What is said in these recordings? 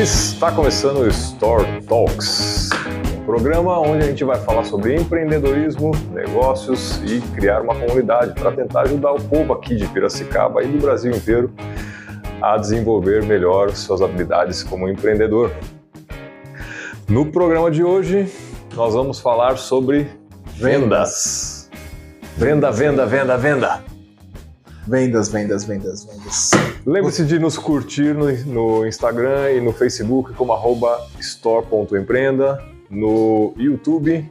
Está começando o Store Talks, um programa onde a gente vai falar sobre empreendedorismo, negócios e criar uma comunidade para tentar ajudar o povo aqui de Piracicaba e do Brasil inteiro a desenvolver melhor suas habilidades como empreendedor. No programa de hoje, nós vamos falar sobre vendas. Venda, venda, venda, venda. Vendas, vendas, vendas, vendas. Lembre-se de nos curtir no, no, Instagram e no Facebook como store.empreenda, no YouTube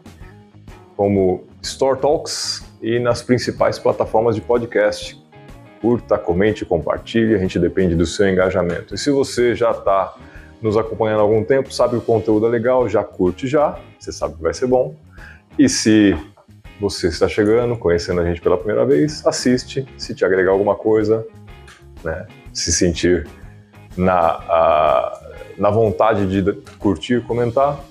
como Store Talks e nas principais plataformas de podcast. Curta, comente, compartilhe, a gente depende do seu engajamento. E se você já está nos acompanhando há algum tempo, sabe que o conteúdo é legal, já curte já, você sabe que vai ser bom. E se você está chegando, conhecendo a gente pela primeira vez, assiste, se te agregar alguma coisa, né, se sentir na, a, na vontade de curtir, comentar,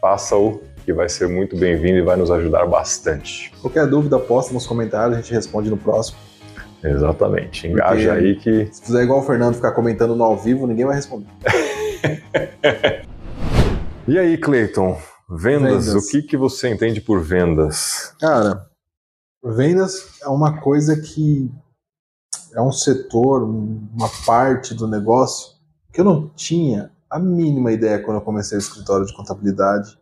faça-o, que vai ser muito bem-vindo e vai nos ajudar bastante. Qualquer dúvida, posta nos comentários, a gente responde no próximo. Exatamente, engaja Porque aí que... Se fizer igual o Fernando ficar comentando no ao vivo, ninguém vai responder. e aí, Cleiton, Vendas, vendas, o que, que você entende por vendas? Cara, vendas é uma coisa que é um setor, uma parte do negócio que eu não tinha a mínima ideia quando eu comecei o escritório de contabilidade.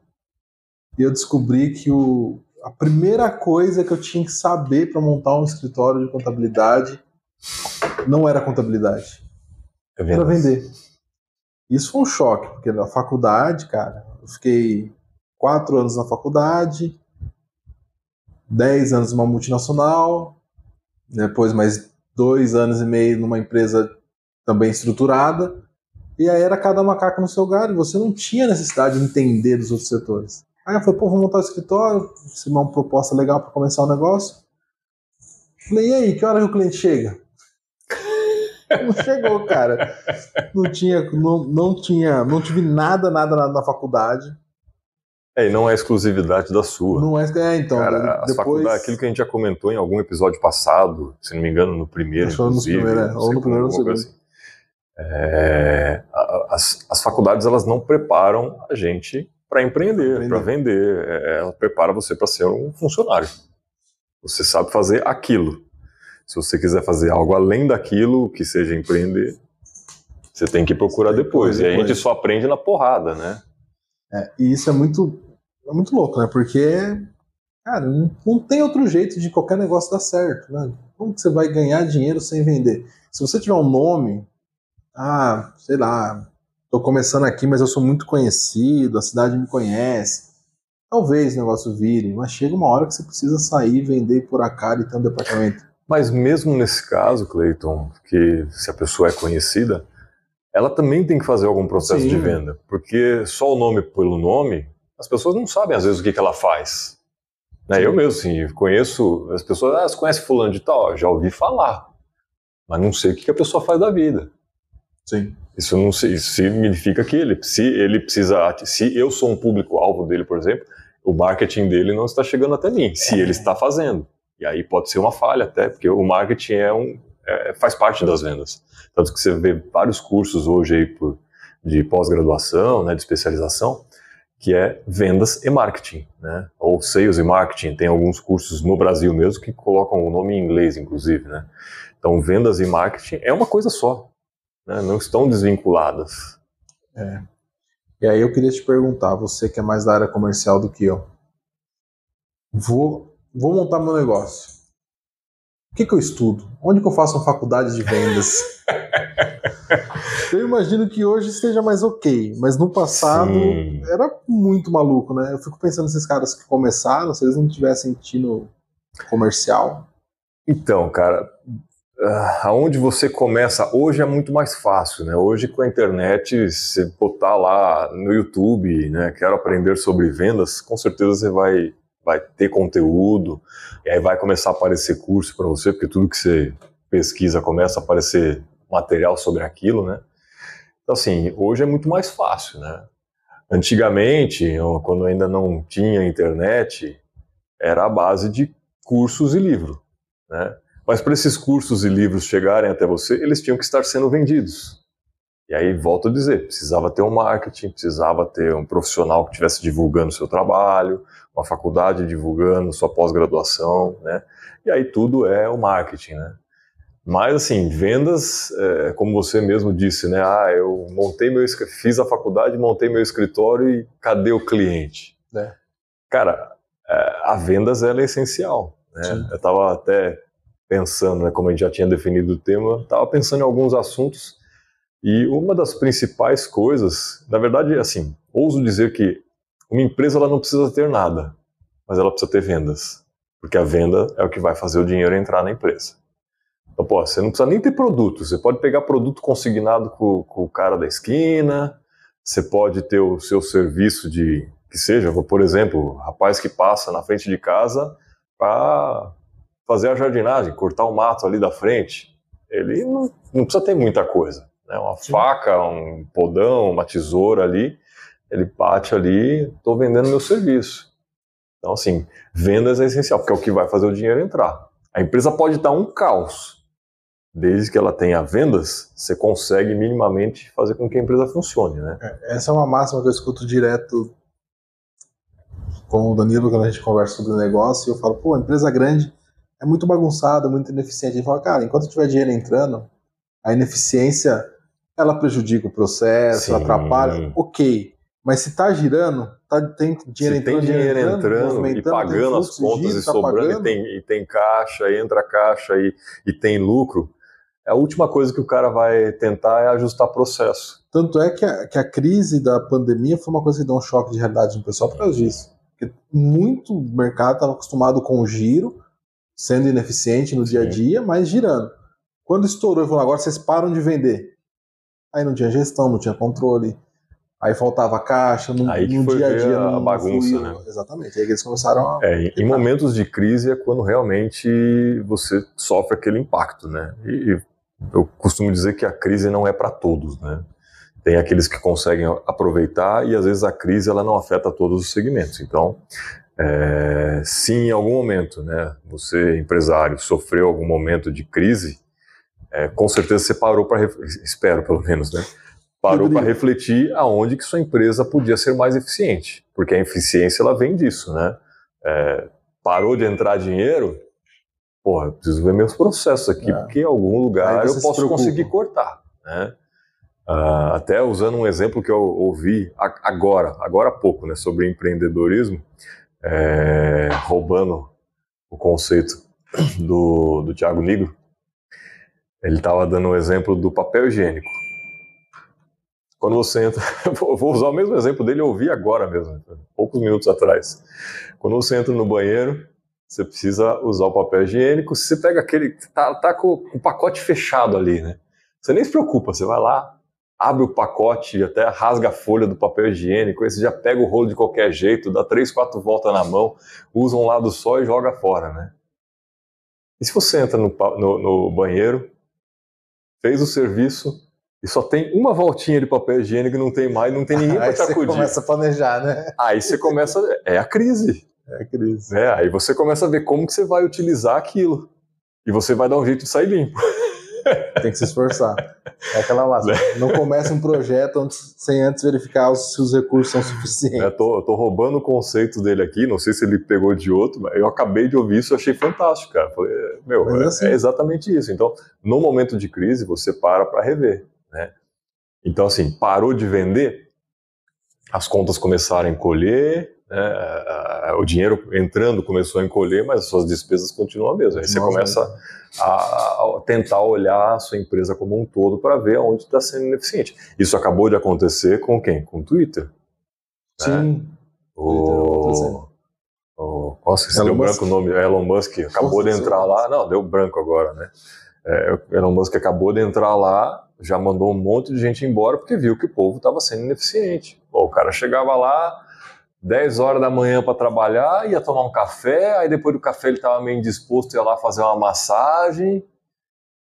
E eu descobri que o, a primeira coisa que eu tinha que saber para montar um escritório de contabilidade não era contabilidade. É era vender. Isso foi um choque, porque na faculdade, cara, eu fiquei quatro anos na faculdade, dez anos numa multinacional, depois mais dois anos e meio numa empresa também estruturada, e aí era cada macaco no seu galho, você não tinha necessidade de entender dos outros setores. Aí eu falei, pô, vou montar o um escritório, se uma proposta legal para começar o negócio. Falei, e aí, que hora que o cliente chega? não chegou, cara. Não tinha, não, não tinha, não tive nada, nada, nada na faculdade. É, e não é exclusividade da sua. Não é, é então. Cara, depois... aquilo que a gente já comentou em algum episódio passado, se não me engano, no primeiro, Acho inclusive. No primeiro, é. Ou no primeiro ou no segundo. Assim. É, as, as faculdades, elas não preparam a gente para empreender, para vender. É, ela prepara você para ser um funcionário. Você sabe fazer aquilo. Se você quiser fazer algo além daquilo, que seja empreender, você tem que procurar depois. depois. E a gente só aprende na porrada, né? É, e isso é muito, é muito louco, né? Porque, cara, não, não, tem outro jeito de qualquer negócio dar certo, né? Como que você vai ganhar dinheiro sem vender? Se você tiver um nome, ah, sei lá, tô começando aqui, mas eu sou muito conhecido, a cidade me conhece. Talvez o negócio vire, mas chega uma hora que você precisa sair, vender por a cara e ter um departamento. Mas mesmo nesse caso, Cleiton, que se a pessoa é conhecida, ela também tem que fazer algum processo Sim. de venda, porque só o nome pelo nome, as pessoas não sabem às vezes o que, que ela faz. Né? Eu mesmo, assim, conheço, as pessoas, ah, você conhece fulano de tal? Já ouvi falar, mas não sei o que, que a pessoa faz da vida. Sim. Isso não significa que ele, se ele precisa, se eu sou um público-alvo dele, por exemplo, o marketing dele não está chegando até mim, se ele está fazendo. E aí pode ser uma falha até, porque o marketing é um, é, faz parte das vendas. Tanto que você vê vários cursos hoje aí por, de pós-graduação, né, de especialização, que é vendas e marketing, né? Ou sales e marketing. Tem alguns cursos no Brasil mesmo que colocam o nome em inglês, inclusive, né? Então, vendas e marketing é uma coisa só, né? Não estão desvinculadas. É. E aí eu queria te perguntar, você que é mais da área comercial do que eu, vou, vou montar meu negócio. O que, que eu estudo? Onde que eu faço uma faculdade de vendas? eu imagino que hoje esteja mais ok, mas no passado Sim. era muito maluco, né? Eu fico pensando nesses caras que começaram, se eles não tivessem tido comercial. Então, cara, ah, aonde você começa hoje é muito mais fácil, né? Hoje com a internet, você botar lá no YouTube, né? Quero aprender sobre vendas, com certeza você vai vai ter conteúdo, e aí vai começar a aparecer curso para você, porque tudo que você pesquisa começa a aparecer material sobre aquilo, né? Então, assim, hoje é muito mais fácil, né? Antigamente, quando ainda não tinha internet, era a base de cursos e livro, né? Mas para esses cursos e livros chegarem até você, eles tinham que estar sendo vendidos. E aí, volto a dizer, precisava ter um marketing, precisava ter um profissional que estivesse divulgando o seu trabalho, uma faculdade divulgando sua pós-graduação, né? E aí tudo é o marketing, né? Mas, assim, vendas, é, como você mesmo disse, né? Ah, eu montei meu, fiz a faculdade, montei meu escritório e cadê o cliente? É. Cara, é, a vendas ela é essencial, né? Eu estava até pensando, né, como a gente já tinha definido o tema, estava pensando em alguns assuntos e uma das principais coisas, na verdade, assim, ouso dizer que uma empresa ela não precisa ter nada, mas ela precisa ter vendas, porque a venda é o que vai fazer o dinheiro entrar na empresa. Então, pô, você não precisa nem ter produto. Você pode pegar produto consignado com, com o cara da esquina, você pode ter o seu serviço de, que seja, por exemplo, rapaz que passa na frente de casa para fazer a jardinagem, cortar o mato ali da frente. Ele não, não precisa ter muita coisa. Né? Uma Sim. faca, um podão, uma tesoura ali, ele bate ali, estou vendendo meu serviço. Então, assim, vendas é essencial, porque é o que vai fazer o dinheiro entrar. A empresa pode estar um caos, desde que ela tenha vendas, você consegue minimamente fazer com que a empresa funcione, né? É, essa é uma máxima que eu escuto direto com o Danilo quando a gente conversa sobre o negócio, e eu falo, pô, a empresa grande é muito bagunçada, muito ineficiente. Ele fala, cara, enquanto tiver dinheiro entrando, a ineficiência ela prejudica o processo, Sim. atrapalha, ok. Mas se está girando, tá, tem dinheiro se entrando, tem dinheiro entrando, entrando e pagando as contas e tá sobrando, e, tem, e tem caixa, e entra caixa e, e tem lucro, a última coisa que o cara vai tentar é ajustar processo. Tanto é que a, que a crise da pandemia foi uma coisa que deu um choque de realidade no pessoal por causa disso. Porque muito mercado estava acostumado com o giro, sendo ineficiente no Sim. dia a dia, mas girando. Quando estourou, falou: agora vocês param de vender. Aí não tinha gestão, não tinha controle. Aí faltava caixa, no, aí no dia a dia. A bagunça, né? Exatamente. Aí eles começaram a. É, em momentos de crise é quando realmente você sofre aquele impacto, né? E, eu costumo dizer que a crise não é para todos, né? Tem aqueles que conseguem aproveitar e às vezes a crise ela não afeta todos os segmentos. Então, é, se em algum momento, né, você empresário sofreu algum momento de crise, é, com certeza você parou para espero pelo menos, né? Parou para refletir aonde que sua empresa podia ser mais eficiente, porque a eficiência ela vem disso, né? É, parou de entrar dinheiro, porra, eu preciso ver meus processos aqui, é. porque em algum lugar eu posso conseguir cortar, né? Uh, até usando um exemplo que eu ouvi agora, agora há pouco, né, sobre empreendedorismo, é, roubando o conceito do, do Tiago Negro, ele estava dando um exemplo do papel higiênico. Quando você entra, vou usar o mesmo exemplo dele, eu ouvi agora mesmo, poucos minutos atrás. Quando você entra no banheiro, você precisa usar o papel higiênico. Você pega aquele. Tá, tá com o pacote fechado ali, né? Você nem se preocupa, você vai lá, abre o pacote, até rasga a folha do papel higiênico, aí você já pega o rolo de qualquer jeito, dá três, quatro voltas na mão, usa um lado só e joga fora, né? E se você entra no, no, no banheiro, fez o serviço e só tem uma voltinha de papel higiênico e não tem mais, não tem ninguém para te acudir. Aí você começa a planejar, né? Aí você começa, é a crise. É crise. É, aí você começa a ver como que você vai utilizar aquilo. E você vai dar um jeito de sair limpo. Tem que se esforçar. É aquela máxima. Né? Não comece um projeto antes, sem antes verificar se os recursos são suficientes. É, tô, tô roubando o conceito dele aqui, não sei se ele pegou de outro, mas eu acabei de ouvir isso e achei fantástico, cara. Falei, meu, é, assim. é, exatamente isso. Então, no momento de crise, você para para rever. Né? Então, assim, parou de vender, as contas começaram a encolher, né, o dinheiro entrando começou a encolher, mas as suas despesas continuam a mesma. Aí você começa a, a, tentar olhar a sua empresa como um todo para ver onde está sendo ineficiente. Isso acabou de acontecer com quem? Com o Twitter. Né? Sim. Né? O, o, nossa, Elon deu Musk. branco o nome, Elon Musk acabou nossa, de entrar lá, não, deu branco agora, né? É, Elon Musk acabou de entrar lá, já mandou um monte de gente embora porque viu que o povo estava sendo ineficiente. Pô, o cara chegava lá, 10 horas da manhã para trabalhar, ia tomar um café, aí depois do café ele estava meio indisposto, ia lá fazer uma massagem,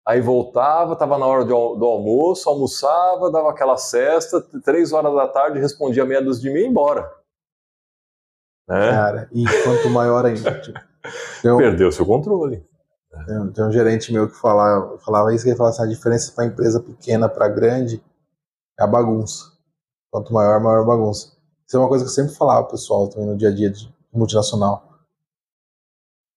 aí voltava, estava na hora do, almoço, almoçava, dava aquela cesta, 3 horas da tarde respondia meia dúzia de mim e ia embora. Né? Cara, e quanto maior ainda. Tipo, um, Perdeu seu controle. Tem, tem, um gerente meu que falava, falava isso, que ele falava assim, a diferença para empresa pequena para grande é a bagunça. Quanto maior, maior a bagunça. Isso é uma coisa que eu sempre falava pessoal também no dia a dia de multinacional.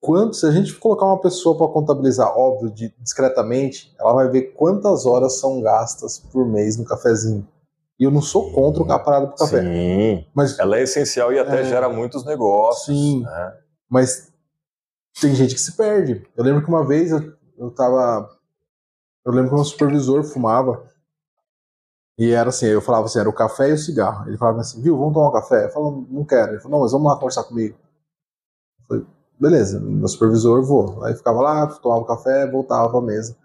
Quanto, se a gente colocar uma pessoa para contabilizar, óbvio, de, discretamente, ela vai ver quantas horas são gastas por mês no cafezinho. E eu não sou contra o parada pro café. Sim. Mas, Ela é essencial e até É. gera muitos negócios. Sim. né? mas tem gente que se perde. Eu lembro que uma vez eu, eu tava. Eu lembro que meu supervisor fumava. E era assim, eu falava assim, era o café e o cigarro. Ele falava assim, viu, vamos tomar um café? Eu falava, não quero. Ele falou, não, mas vamos lá conversar comigo. Eu falei, beleza, meu supervisor, vou. Aí ficava lá, tomava um café, voltava pra mesa.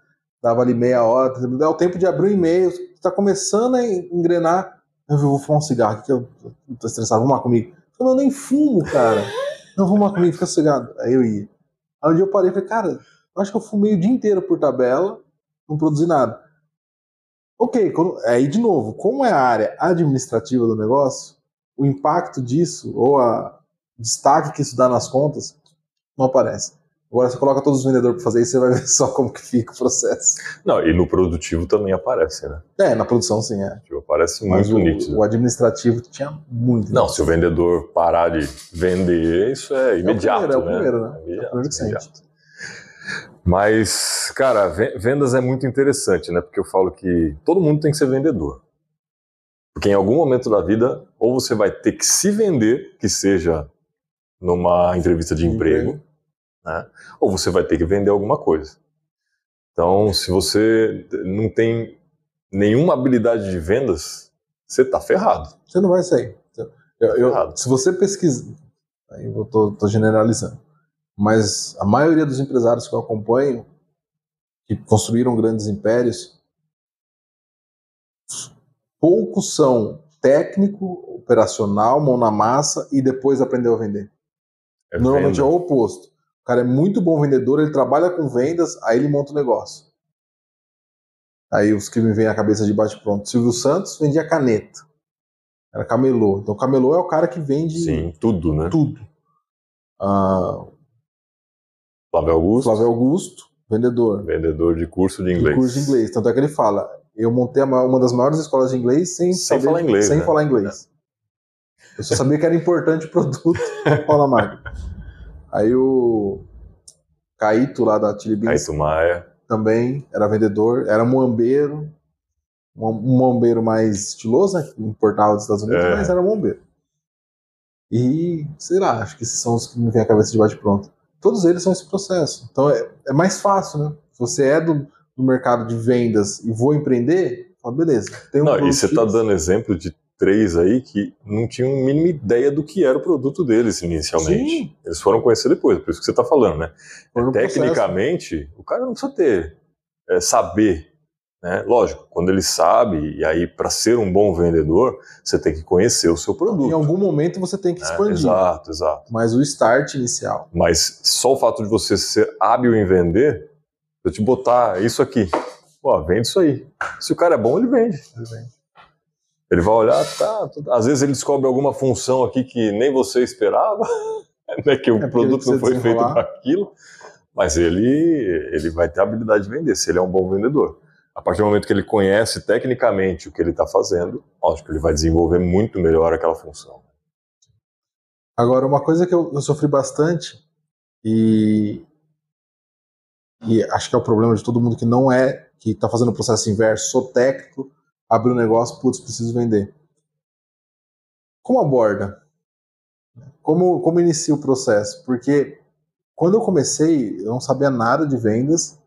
Dava ali meia hora, dá o tempo de abrir o e-mail, tá começando a engrenar. Eu vou fumar um cigarro que eu tô estressado, vamos lá comigo. Eu falei, eu nem fumo, cara. Não, vamos lá comigo, fica sossegado. Aí eu ia. Aí um dia eu parei e falei, cara, eu acho que eu fumei o dia inteiro por tabela, não produzi nada. Ok, quando- aí de novo, como é a área administrativa do negócio, o impacto disso, ou o destaque que isso dá nas contas, não aparece. Agora você coloca todos os vendedores para fazer isso, você vai ver só como que fica o processo. Não, e no produtivo também aparece, né? É, na produção sim, é. Tipo, Aparece Mas muito o, nítido. o administrativo tinha muito. Não, se o vendedor parar de vender, isso é imediato, é o né? primeiro, né? É o Imediato, primeiro que sente. imediato. Mas, cara, ve- vendas é muito interessante, né? Porque eu falo que todo mundo tem que ser vendedor. Porque em algum momento da vida, ou você vai ter que se vender, que seja numa entrevista de emprego, né? ou você vai ter que vender alguma coisa. Então, se você não tem nenhuma habilidade de vendas, você tá ferrado. Você não vai sair. Eu- eu- Errado. se você pesquisar, aí eu tô, tô generalizando, mas a maioria dos empresários que eu acompanho, que construíram grandes impérios, poucos são técnico, operacional, mão na massa e depois aprendeu a vender. É Normalmente venda. é o oposto. O cara é muito bom vendedor, ele trabalha com vendas, aí ele monta o negócio. Aí os que me vêm à cabeça de bate-pronto. Silvio Santos vendia caneta. Era camelô. Então camelô é o cara que vende Sim, tudo, né? tudo. Ah, Flávio Augusto, Flávio Augusto, vendedor. vendedor de curso de inglês. Curso de inglês. Tanto é que ele fala, eu montei uma das maiores escolas de inglês sem, Sem saber- falar inglês, Sem né? falar inglês. Eu só sabia que era importante o produto falar máquina. Aí o Caíto lá da Chili Beans Caíto Maia. também era vendedor, era muambeiro, um muambeiro mais estiloso, né, que importava dos Estados Unidos, É. mas era muambeiro. E, sei lá, acho que esses são os que me vêm à cabeça de bate-pronto. Todos eles são esse processo. Então é, é mais fácil, né? Se você é do, do mercado de vendas e vou empreender, fala, beleza. Tem um Não, e você está dando exemplo de três aí que não tinham a mínima ideia do que era o produto deles inicialmente. Sim. Eles foram conhecer depois, por isso que você está falando, né? No processo. Tecnicamente, o cara não precisa ter, é, saber. Né? Lógico, quando ele sabe, e aí para ser um bom vendedor, você tem que conhecer o seu produto. Em algum momento você tem que né? expandir. Exato, exato. Mas o start inicial. Mas só o fato de você ser hábil em vender, eu te botar isso aqui. Pô, vende isso aí. Se o cara é bom, ele vende. Ele vai olhar, tá, tudo- Às vezes ele descobre alguma função aqui que nem você esperava, né, que o É ele produto não foi feito para aquilo, mas ele, ele vai ter a habilidade de vender, se ele é um bom vendedor. A partir do momento que ele conhece tecnicamente o que ele está fazendo, lógico, ele vai desenvolver muito melhor aquela função. Agora, uma coisa que eu, eu sofri bastante, e, e acho que é o problema de todo mundo que não é, que está fazendo o processo inverso, sou técnico, abre um negócio, putz, preciso vender. Como aborda? Como, como inicia o processo? Porque quando eu comecei, eu não sabia nada de vendas,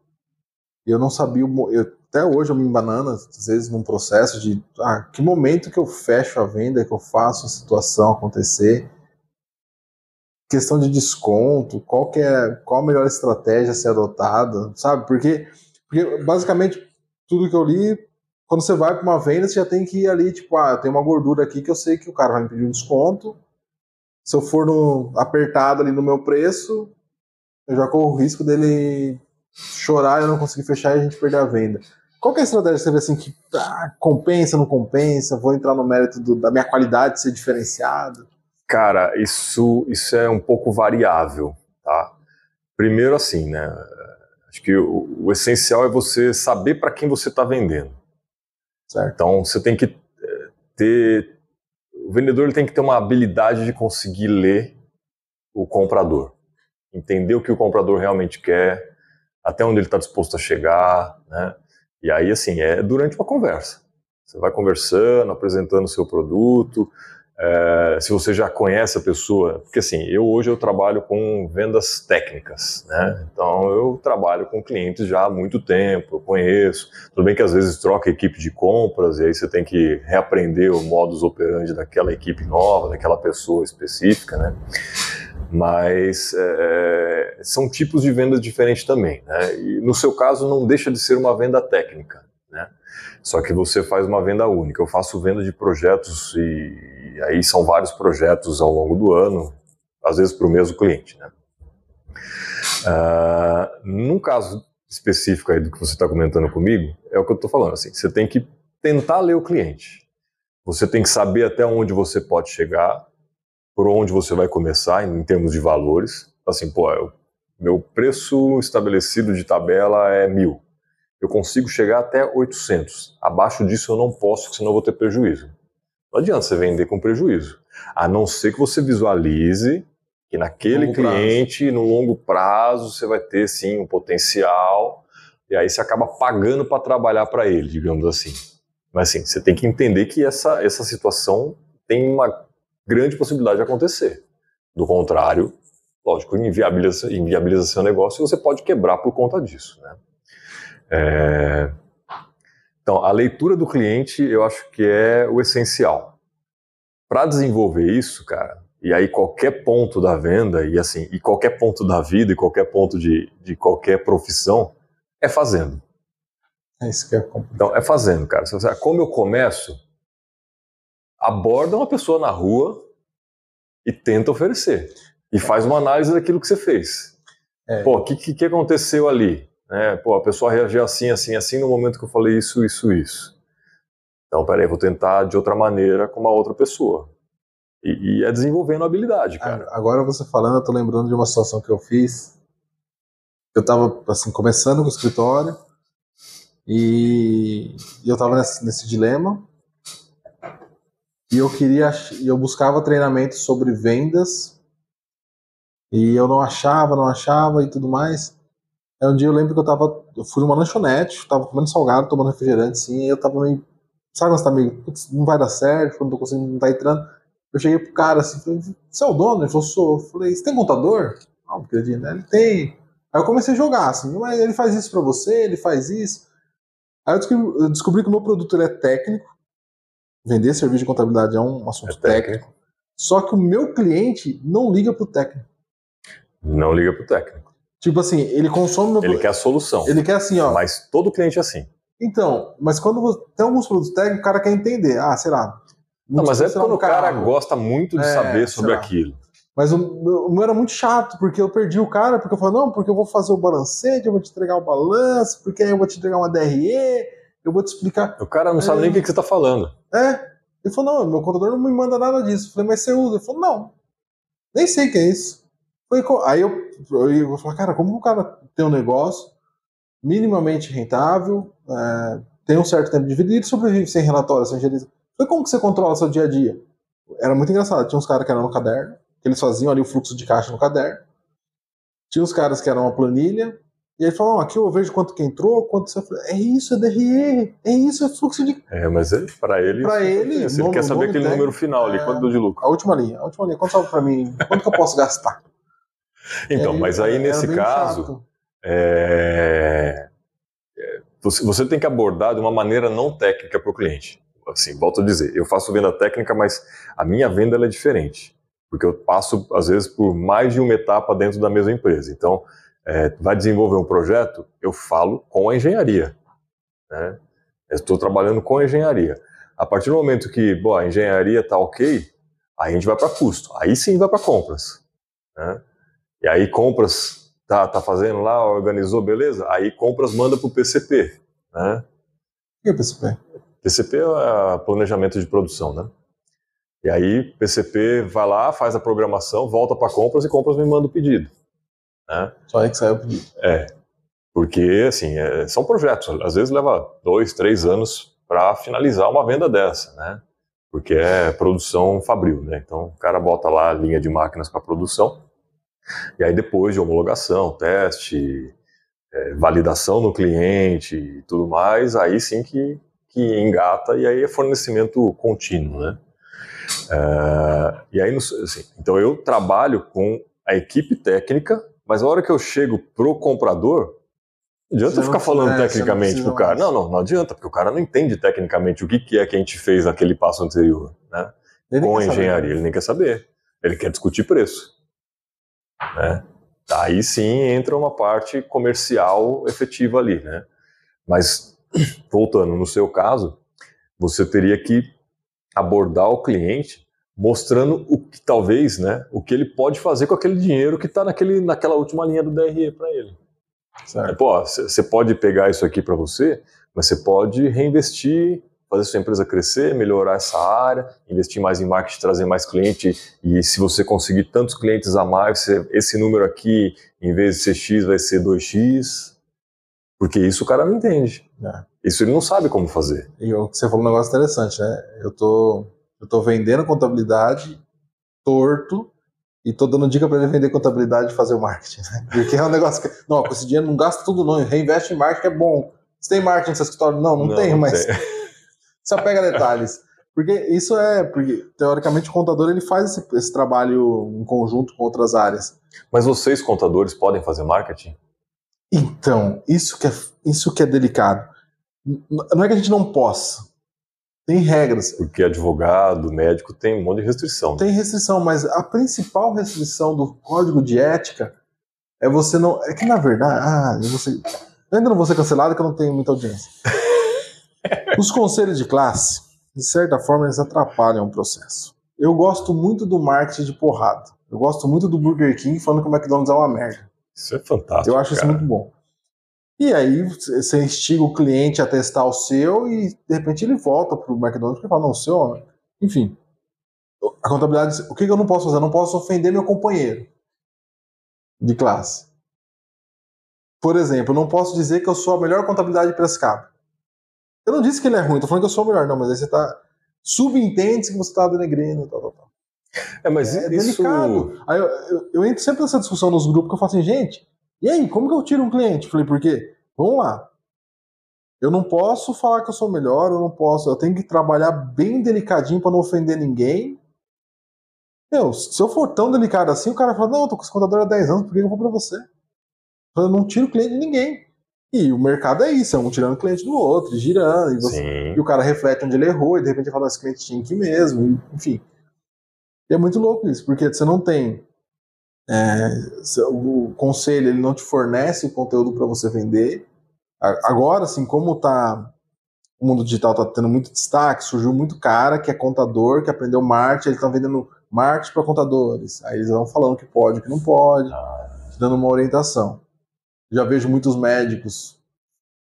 eu não sabia, eu, até hoje eu me embanana, às vezes, num processo de, ah, que momento que eu fecho a venda, que eu faço a situação acontecer, questão de desconto, qual que é qual a melhor estratégia a ser adotada, sabe? Porque, porque basicamente tudo que eu li, quando você vai para uma venda, você já tem que ir ali, tipo, ah, tem uma gordura aqui que eu sei que o cara vai me pedir um desconto. Se eu for no, apertado ali no meu preço, eu já corro o risco dele chorar e eu não conseguir fechar e a gente perder a venda. Qual é a estratégia que você vê assim que ah, compensa, não compensa? Vou entrar no mérito do- da minha qualidade ser diferenciada? Cara, isso, isso é um pouco variável, tá? Primeiro assim, né? Acho que o, o essencial é você saber para quem você está vendendo. Certo. Então você tem que ter. O vendedor ele tem que ter uma habilidade de conseguir ler o comprador, entender o que o comprador realmente quer, até onde ele está disposto a chegar, né? E aí, assim, é durante uma conversa. Você vai conversando, apresentando o seu produto, é, se você já conhece a pessoa, porque assim, eu hoje eu trabalho com vendas técnicas, né? Então eu trabalho com clientes já há muito tempo, eu conheço. Tudo bem que às vezes troca equipe de compras e aí você tem que reaprender o modus operandi daquela equipe nova, daquela pessoa específica, né? Mas é, são tipos de vendas diferentes também, né? E no seu caso não deixa de ser uma venda técnica, né? Só que você faz uma venda única. Eu faço venda de projetos e, e aí são vários projetos ao longo do ano, às vezes para o mesmo cliente. Né? Uh, num caso específico aí do que você está comentando comigo, é o que eu estou falando. Assim, você tem que tentar ler o cliente. Você tem que saber até onde você pode chegar, por onde você vai começar em, termos de valores. Assim, pô, eu, meu preço estabelecido de tabela é mil eu consigo chegar até 800. Abaixo disso eu não posso, senão eu vou ter prejuízo. Não adianta você vender com prejuízo. A não ser que você visualize que naquele longo cliente, prazo. no longo prazo, você vai ter sim um potencial, e aí você acaba pagando para trabalhar para ele, digamos assim. Mas assim, você tem que entender que essa, essa situação tem uma grande possibilidade de acontecer. Do contrário, lógico, inviabiliza, inviabiliza seu negócio e você pode quebrar por conta disso. Né? É... Então, a leitura do cliente eu acho que é o essencial. Para desenvolver isso, cara, e aí qualquer ponto da venda, e assim, e qualquer ponto da vida, e qualquer ponto de, de qualquer profissão, é fazendo. É isso que é complicado. Então, é fazendo, cara. Como eu começo, aborda uma pessoa na rua e tenta oferecer. E faz uma análise daquilo que você fez. É. Pô, o que, que aconteceu ali? Né? Pô, a pessoa reagiu assim, assim, assim no momento que eu falei isso, isso, isso. Então, peraí, vou tentar de outra maneira com uma outra pessoa. E, e é desenvolvendo a habilidade, cara. Agora você falando, eu tô lembrando de uma situação que eu fiz. Eu tava, assim, começando com o escritório e, e eu tava nesse, nesse dilema e eu queria, eu buscava treinamento sobre vendas e eu não achava, não achava e tudo mais. Aí um dia eu lembro que eu tava. Eu fui numa lanchonete, tava comendo salgado, tomando refrigerante, assim, e eu tava meio. Sabe quando você tá meio. Putz, não vai dar certo, não tô conseguindo, não tá entrando. Eu cheguei pro cara assim, falei, você é o dono? Ele falou, sou. Eu falei, você tem contador? Não, porque ele, né? ele tem. Aí eu comecei a jogar, assim, mas ele faz isso pra você, ele faz isso. Aí eu descobri, eu descobri que o meu produto ele é técnico. Vender serviço de contabilidade é um assunto é técnico. técnico. Só que o meu cliente não liga pro técnico. Não liga pro técnico. Tipo assim, ele consome meu Ele quer a solução. Ele quer assim, ó. Mas todo cliente é assim. Então, mas quando você, tem alguns produtos técnicos, o cara quer entender. Ah, sei lá. Não, mas é quando o cara gosta muito de é, saber sobre aquilo. Mas o, o, meu era muito chato, porque eu perdi o cara, porque eu falei, não, porque eu vou fazer o balancete, eu vou te entregar o balanço, porque aí eu vou te entregar uma DRE, eu vou te explicar. O cara não é, sabe nem o que, que você está falando. É. Ele falou, não, meu contador não me manda nada disso. Eu falei, mas você usa? Ele falou, não. Nem sei o que é isso. Aí eu, eu vou falar, cara, como o cara tem um negócio minimamente rentável, é, tem um certo tempo de vida e ele sobrevive sem relatório, sem gerência. Falei, como que você controla seu dia a dia? Era muito engraçado. Tinha uns caras que eram no caderno, que eles faziam ali o fluxo de caixa no caderno. Tinha uns caras que eram uma planilha. E ele falou, oh, aqui eu vejo quanto que entrou, quanto você... É isso, é DRE, é isso, é fluxo de... É, mas é, para ele... Para ele... ele quer saber aquele número final ali, é, quanto deu de lucro. A última linha, a última linha. Quanto salva para mim? Quanto que eu posso gastar? Então, mas aí nesse caso, é, é... Você, você tem que abordar de uma maneira não técnica para o cliente. Assim, volto a dizer, eu faço venda técnica, mas a minha venda é diferente, porque eu passo às vezes por mais de uma etapa dentro da mesma empresa. Então, é, vai desenvolver um projeto, eu falo com a engenharia. Né? estou trabalhando com a engenharia. A partir do momento que bom, a engenharia está ok, aí a gente vai para custo. Aí sim vai para compras. Né? E aí compras tá, tá fazendo lá, organizou, beleza? Aí compras manda para o PCP, né? O que é PCP? PCP é planejamento de produção, né? E aí PCP vai lá, faz a programação, volta para compras e compras me manda o pedido. Né? Só aí que sai o pedido. É, porque assim é, são projetos, às vezes leva dois, três anos para finalizar uma venda dessa, né? porque é produção fabril, né? Então o cara bota lá a linha de máquinas para produção, e aí depois de homologação, teste, é, validação no cliente e tudo mais, aí sim que, que engata e aí é fornecimento contínuo, né? É, e aí, assim, então eu trabalho com a equipe técnica, mas a hora que eu chego pro comprador, não adianta você ficar falando é, tecnicamente pro cara. Não, não, não adianta, porque o cara não entende tecnicamente o que, que é que a gente fez naquele passo anterior, né? com a engenharia, saber. ele nem quer saber. Ele quer discutir preço. Né? Aí sim entra uma parte comercial efetiva ali, né? Mas, voltando, no seu caso, você teria que abordar o cliente mostrando o que talvez, né, o que ele pode fazer com aquele dinheiro que está naquela última linha do DRE para ele. Certo. Pô, você pode pegar isso aqui para você, mas você pode reinvestir, fazer sua empresa crescer, melhorar essa área, investir mais em marketing, trazer mais cliente e se você conseguir tantos clientes a mais, esse número aqui, em vez de ser X, vai ser 2X, porque isso o cara não entende. É. Isso ele não sabe como fazer. E você falou um negócio interessante, né? Eu tô, eu tô vendendo contabilidade torto e tô dando dica para ele vender contabilidade e fazer o marketing. Né? Porque é um negócio que. Não, com esse dinheiro não gasta tudo, não. Reinveste em marketing é bom. Você tem marketing no seu escritório? Não, não, não tem, mas. Tem. Só pega detalhes. Porque isso é. Porque, teoricamente, o contador ele faz esse, esse trabalho em conjunto com outras áreas. Mas vocês, contadores, podem fazer marketing? Então, isso que é, isso que é delicado. Não é que a gente não possa. Tem regras. Porque advogado, médico tem um monte de restrição. Né? Tem restrição, mas a principal restrição do código de ética é você não. É que na verdade. Ah, eu, vou ser, eu ainda não vou ser cancelado porque eu não tenho muita audiência. Os conselhos de classe, de certa forma, eles atrapalham o processo. Eu gosto muito do marketing de porrada. Eu gosto muito do Burger King falando que o McDonald's é uma merda. Isso é fantástico. Eu acho cara. isso muito bom. E aí você instiga o cliente a testar o seu e de repente ele volta para o McDonald's e fala, não, o seu. Enfim. A contabilidade, o que eu não posso fazer? Eu não posso ofender meu companheiro de classe. Por exemplo, eu não posso dizer que eu sou a melhor contabilidade de Prescaba. Eu não disse que ele é ruim, tô falando que eu sou o melhor, não, mas aí você tá. Subentende que você tá denegrindo, tal, tal, tal. É, mas é isso... delicado. Aí eu, eu, eu, entro sempre nessa discussão nos grupos que eu falo assim, gente, e aí, como que eu tiro um cliente? Falei, por quê? Vamos lá. Eu não posso falar que eu sou melhor, eu não posso. Eu tenho que trabalhar bem delicadinho para não ofender ninguém. Meu, se eu for tão delicado assim, o cara fala: Não, eu tô com esse contador há 10 anos, por que eu vou para você? Eu não tiro cliente de ninguém. E o mercado é isso, é um tirando cliente do outro, girando, e, você, e, o cara reflete onde ele errou, e de repente fala: Esse cliente tinha aqui mesmo, enfim. E é muito louco isso, porque você não tem é, o conselho ele não te fornece o conteúdo para você vender. Agora, assim, como tá o mundo digital está tendo muito destaque, surgiu muito cara que é contador, que aprendeu marketing, eles estão vendendo marketing para contadores. Aí eles vão falando que pode, que não pode, ah. dando uma orientação. Já vejo muitos médicos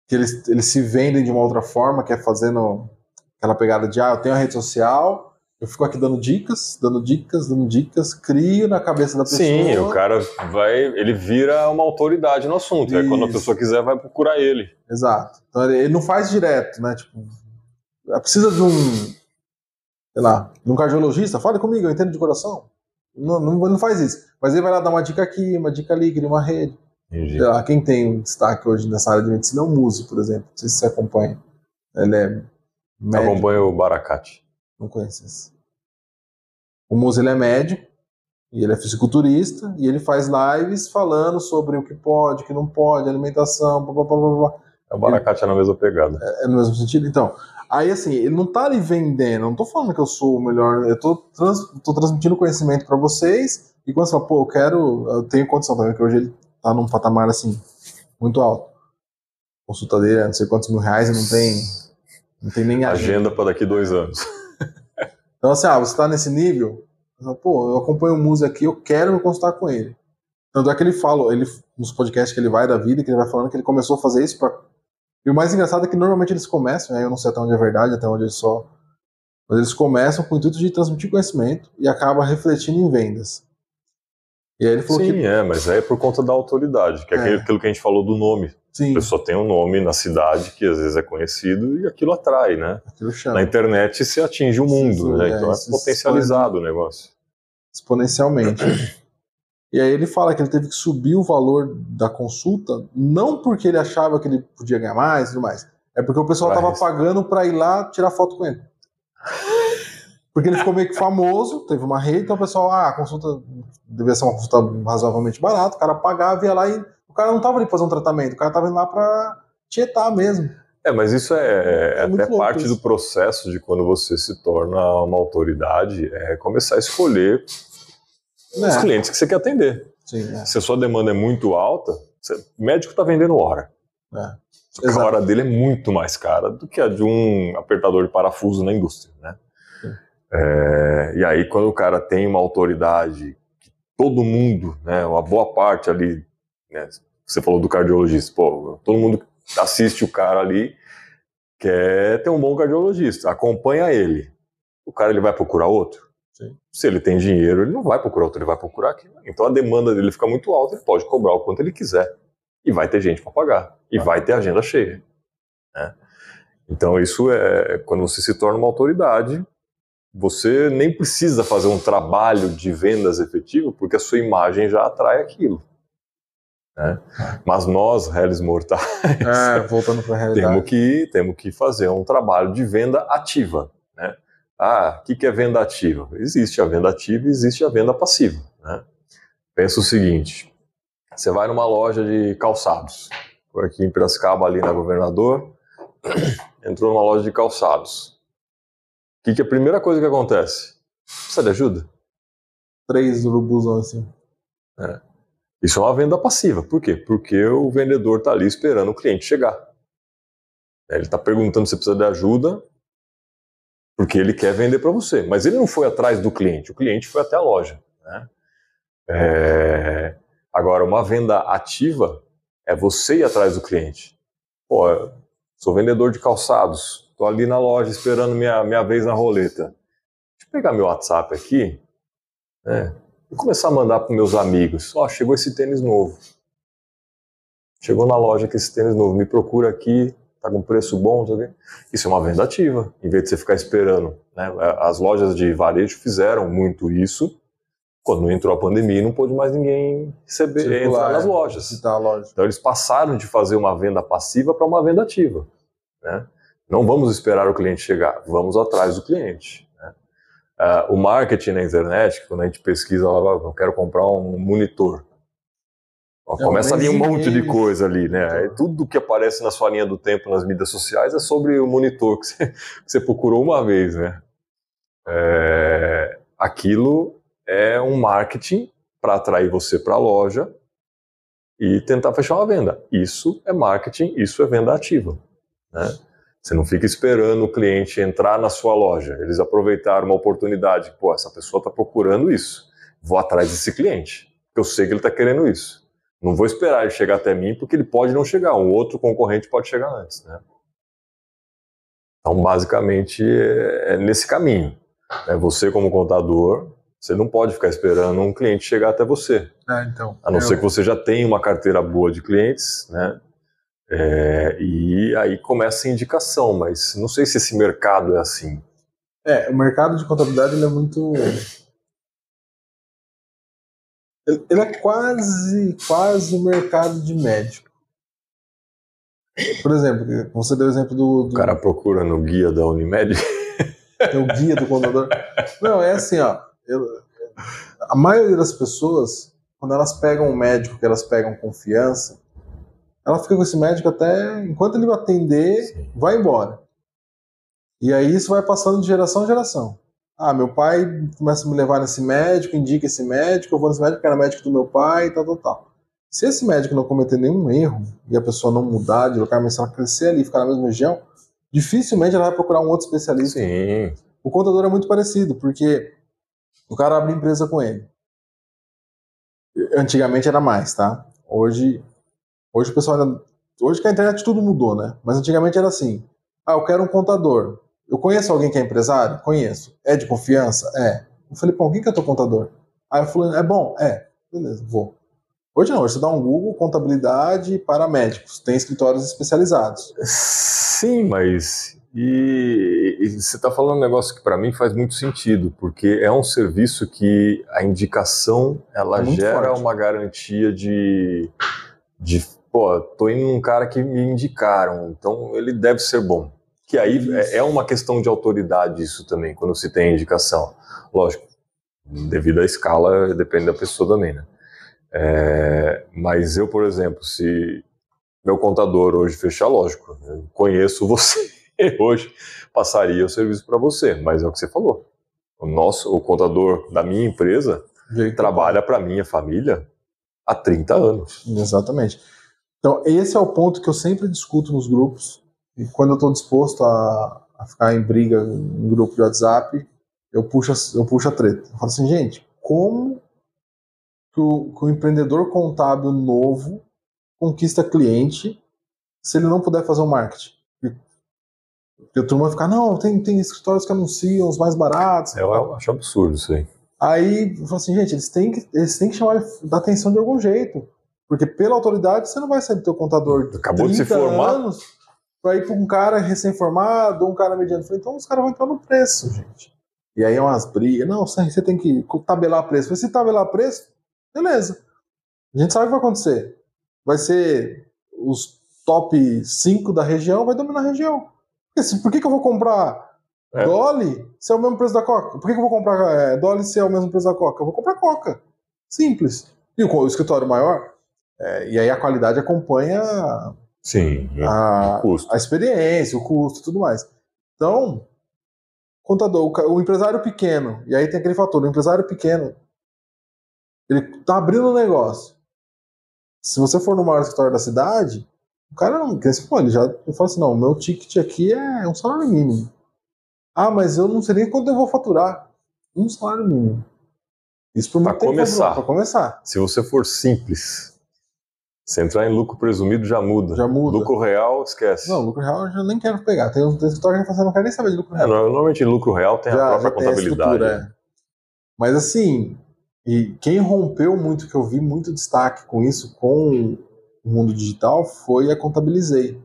que eles, eles se vendem de uma outra forma, que é fazendo aquela pegada de ah, eu tenho a rede social, eu fico aqui dando dicas, dando dicas, dando dicas, crio na cabeça da pessoa. Sim, o cara vai, ele vira uma autoridade no assunto. Isso. Aí quando a pessoa quiser, vai procurar ele. Exato. Então ele não faz direto, né? Tipo, precisa de um, sei lá, de um cardiologista, fale comigo, eu entendo de coração. Não, não, não faz isso. Mas ele vai lá dar uma dica aqui, uma dica ali, cria uma rede. Entendi. Lá, quem tem um destaque hoje nessa área de medicina é o Musi, por exemplo. Não sei se você acompanha. Ele é médico. Acompanha o Baracate. Não conheço esse. O Musa ele é médico, e ele é fisiculturista, e ele faz lives falando sobre o que pode, o que não pode, alimentação, blá, blá, blá, blá. É o Baracate é na mesma pegada. É, é, no mesmo sentido. Então, aí assim, ele não tá ali vendendo, não tô falando que eu sou o melhor, eu tô, trans, tô transmitindo conhecimento para vocês, e quando você fala, pô, eu quero, eu tenho condição também, porque hoje ele tá num patamar assim, muito alto. Consulta dele é não sei quantos mil reais e não tem, não tem nem agenda. Agenda para daqui dois anos. Então, assim, ah, você está nesse nível, pô, eu acompanho o Musa aqui, eu quero me consultar com ele. Tanto é que ele fala, ele, nos podcasts que ele vai da vida, que ele vai falando que ele começou a fazer isso para. E o mais engraçado é que normalmente eles começam, né, eu não sei até onde é verdade, até onde eles só. Mas eles começam com o intuito de transmitir conhecimento e acaba refletindo em vendas. E aí ele falou Sim, que... é, mas é por conta da autoridade, que é, é. aquilo que a gente falou do nome. Sim. A pessoa tem um nome na cidade que às vezes é conhecido e aquilo atrai, né? Aquilo chama. Na internet se atinge o mundo, Sim, né? é, Então é potencializado o negócio. exponencialmente. e aí ele fala que ele teve que subir o valor da consulta, não porque ele achava que ele podia ganhar mais e tudo mais. É porque o pessoal Pra tava isso. pagando para ir lá tirar foto com ele. Porque ele ficou meio que famoso, teve uma rede, então o pessoal, ah, a consulta devia ser uma consulta razoavelmente barata, o cara pagava, ia lá e o cara não tava ali pra fazer um tratamento, o cara tava indo lá pra tietar mesmo. É, mas isso é, é É muito até parte isso. do processo de quando você se torna uma autoridade, é começar a escolher os É, clientes que você quer atender. sim, é. Se a sua demanda é muito alta, você- o médico está vendendo hora. É. Só que a hora dele é muito mais cara do que a de um apertador de parafuso na indústria, né? É, e aí, quando o cara tem uma autoridade que todo mundo, né, uma boa parte ali, né, você falou do cardiologista, pô, todo mundo que assiste o cara ali quer ter um bom cardiologista, acompanha ele. O cara ele vai procurar outro? Sim. Se ele tem dinheiro, ele não vai procurar outro, ele vai procurar aquilo. Então a demanda dele fica muito alta, ele pode cobrar o quanto ele quiser. E vai ter gente para pagar. E vai ter agenda cheia. né? Então isso é quando você se torna uma autoridade, você nem precisa fazer um trabalho de vendas efetivo, porque a sua imagem já atrai aquilo. né? Mas nós, réis mortais, É, voltando temos que, temos que fazer um trabalho de venda ativa. Né? Ah, o que, que é venda ativa? Existe a venda ativa e existe a venda passiva. Né? Pensa o seguinte: você vai numa loja de calçados, por aqui em Piracicaba, ali na Governador, entrou numa loja de calçados. O que, que é a primeira coisa que acontece? Precisa de ajuda? Três urubuzão assim. Isso é uma venda passiva. Por quê? Porque o vendedor está ali esperando o cliente chegar. Ele está perguntando se precisa de ajuda, porque ele quer vender para você. Mas ele não foi atrás do cliente, o cliente foi até a loja. né? É, Agora, uma venda ativa é você ir atrás do cliente. Pô, sou vendedor de calçados, estou ali na loja esperando minha, minha vez na roleta. Deixa eu pegar meu WhatsApp aqui, né? e começar a mandar para meus amigos. Ó, chegou esse tênis novo. Chegou na loja com esse tênis novo. Me procura aqui, tá com preço bom, quê. Isso é uma venda ativa, em vez de você ficar esperando. Né? As lojas de varejo fizeram muito isso. Quando entrou a pandemia, não pôde mais ninguém receber, Circular, entrar nas é, lojas. loja. Então eles passaram de fazer uma venda passiva para uma venda ativa. né? Não vamos esperar o cliente chegar, vamos atrás do cliente. né? Ah, o marketing na internet, quando a gente pesquisa, lá, eu quero comprar um monitor. Ó, começa a vir um monte de coisa ali, né? Aí tudo que aparece na sua linha do tempo nas mídias sociais é sobre o monitor que você, que você procurou uma vez, né? É, aquilo é um marketing para atrair você para a loja e tentar fechar uma venda. Isso é marketing, isso é venda ativa. Né? Você não fica esperando o cliente entrar na sua loja. Eles aproveitaram uma oportunidade. Pô, essa pessoa está procurando isso. Vou atrás desse cliente, porque eu sei que ele está querendo isso. Não vou esperar ele chegar até mim, porque ele pode não chegar. Um outro concorrente pode chegar antes. Né? Então, basicamente, é é nesse caminho. né? Você, como contador, você não pode ficar esperando um cliente chegar até você. É, então. A não eu- ser que você já tenha uma carteira boa de clientes, né? É, e aí começa a indicação, mas não sei se esse mercado é assim. É, o mercado de contabilidade ele é muito. Ele é quase, quase o mercado de médico. Por exemplo, você deu o exemplo do, do O cara procura no guia da Unimed. é o guia do contador. Não, é assim, ó. eu- a maioria das pessoas, quando elas pegam um médico que elas pegam confiança, ela fica com esse médico até enquanto ele atender, Sim. vai embora. E aí isso vai passando de geração em geração. Ah, meu pai começa a me levar nesse médico, indica esse médico, eu vou nesse médico que era médico do meu pai, tal, tal, tal. Se esse médico não cometer nenhum erro e a pessoa não mudar de local, mas se ela crescer ali e ficar na mesma região, dificilmente ela vai procurar um outro especialista. Sim. O contador é muito parecido, porque o cara abre empresa com ele. Antigamente era mais, tá? Hoje, hoje o pessoal ainda, hoje que a internet tudo mudou, né? Mas antigamente era assim: ah, eu quero um contador. Eu conheço alguém que é empresário? Conheço. É de confiança? É. Eu falei, pô, quem que é teu contador? Aí eu falei, é bom? É. Beleza, vou. Hoje não, hoje você dá um Google, contabilidade para médicos, tem escritórios especializados. Sim, mas e, e você está falando um negócio que para mim faz muito sentido, porque é um serviço que a indicação ela É gera forte. uma garantia de, de, pô, tô indo num cara que me indicaram, então ele deve ser bom. Que aí é, é uma questão de autoridade isso também, quando se tem indicação. Lógico, devido à escala, depende da pessoa também, né? É, mas eu, por exemplo, se meu contador hoje fechar, lógico, eu conheço você hoje, passaria o serviço para você, mas é o que você falou. O nosso, o contador da minha empresa Jeito- trabalha para minha família há 30 anos. Exatamente. Então, esse é o ponto que eu sempre discuto nos grupos. E quando eu estou disposto a, a ficar em briga em grupo de WhatsApp, eu puxo, a- eu puxo a treta. Eu falo assim, gente, como que o, que o empreendedor contábil novo conquista cliente se ele não puder fazer o marketing? Porque a turma vai ficar, não, tem, tem escritórios que anunciam os mais baratos. Eu acho absurdo isso aí. Aí eu falo assim, gente, eles têm que, eles têm que chamar da atenção de algum jeito. Porque pela autoridade você não vai sair do teu contador Acabou de se 30 formar. anos pra ir pra um cara recém-formado ou um cara mediano. Falei, então os caras vão entrar no preço, gente. E aí é umas brigas. Não, você tem que tabelar preço. Falei, se tabelar preço, beleza. A gente sabe o que vai acontecer. Vai ser os top 5 da região, vai dominar a região. Por que, que eu vou comprar É. Dolly se é o mesmo preço da Coca? Por que, que eu vou comprar é, Dolly se é o mesmo preço da Coca? Eu vou comprar Coca. Simples. E o, o escritório maior? É, e aí a qualidade acompanha Sim, a, custo. a experiência, o custo e tudo mais. Então, contador, o, o empresário pequeno, e aí tem aquele fator, o empresário pequeno, ele tá abrindo um negócio. Se você for no maior escritório da cidade, o cara não quer se ele já ele fala assim, não, o meu ticket aqui é um salário mínimo. Ah, mas eu não sei nem quanto eu vou faturar. Um salário mínimo. Isso por Pra tempo começar. Para começar. Se você for simples, se entrar em lucro presumido já muda. Já muda. Lucro real, esquece. Não, lucro real eu já nem quero pegar. Tem um tem escritório que fala assim, não quero nem saber de lucro É, real. normalmente lucro real tem a própria a contabilidade. estrutura, é. Mas assim, e quem rompeu muito, que eu vi muito destaque com isso, com o mundo digital, foi a Contabilizei.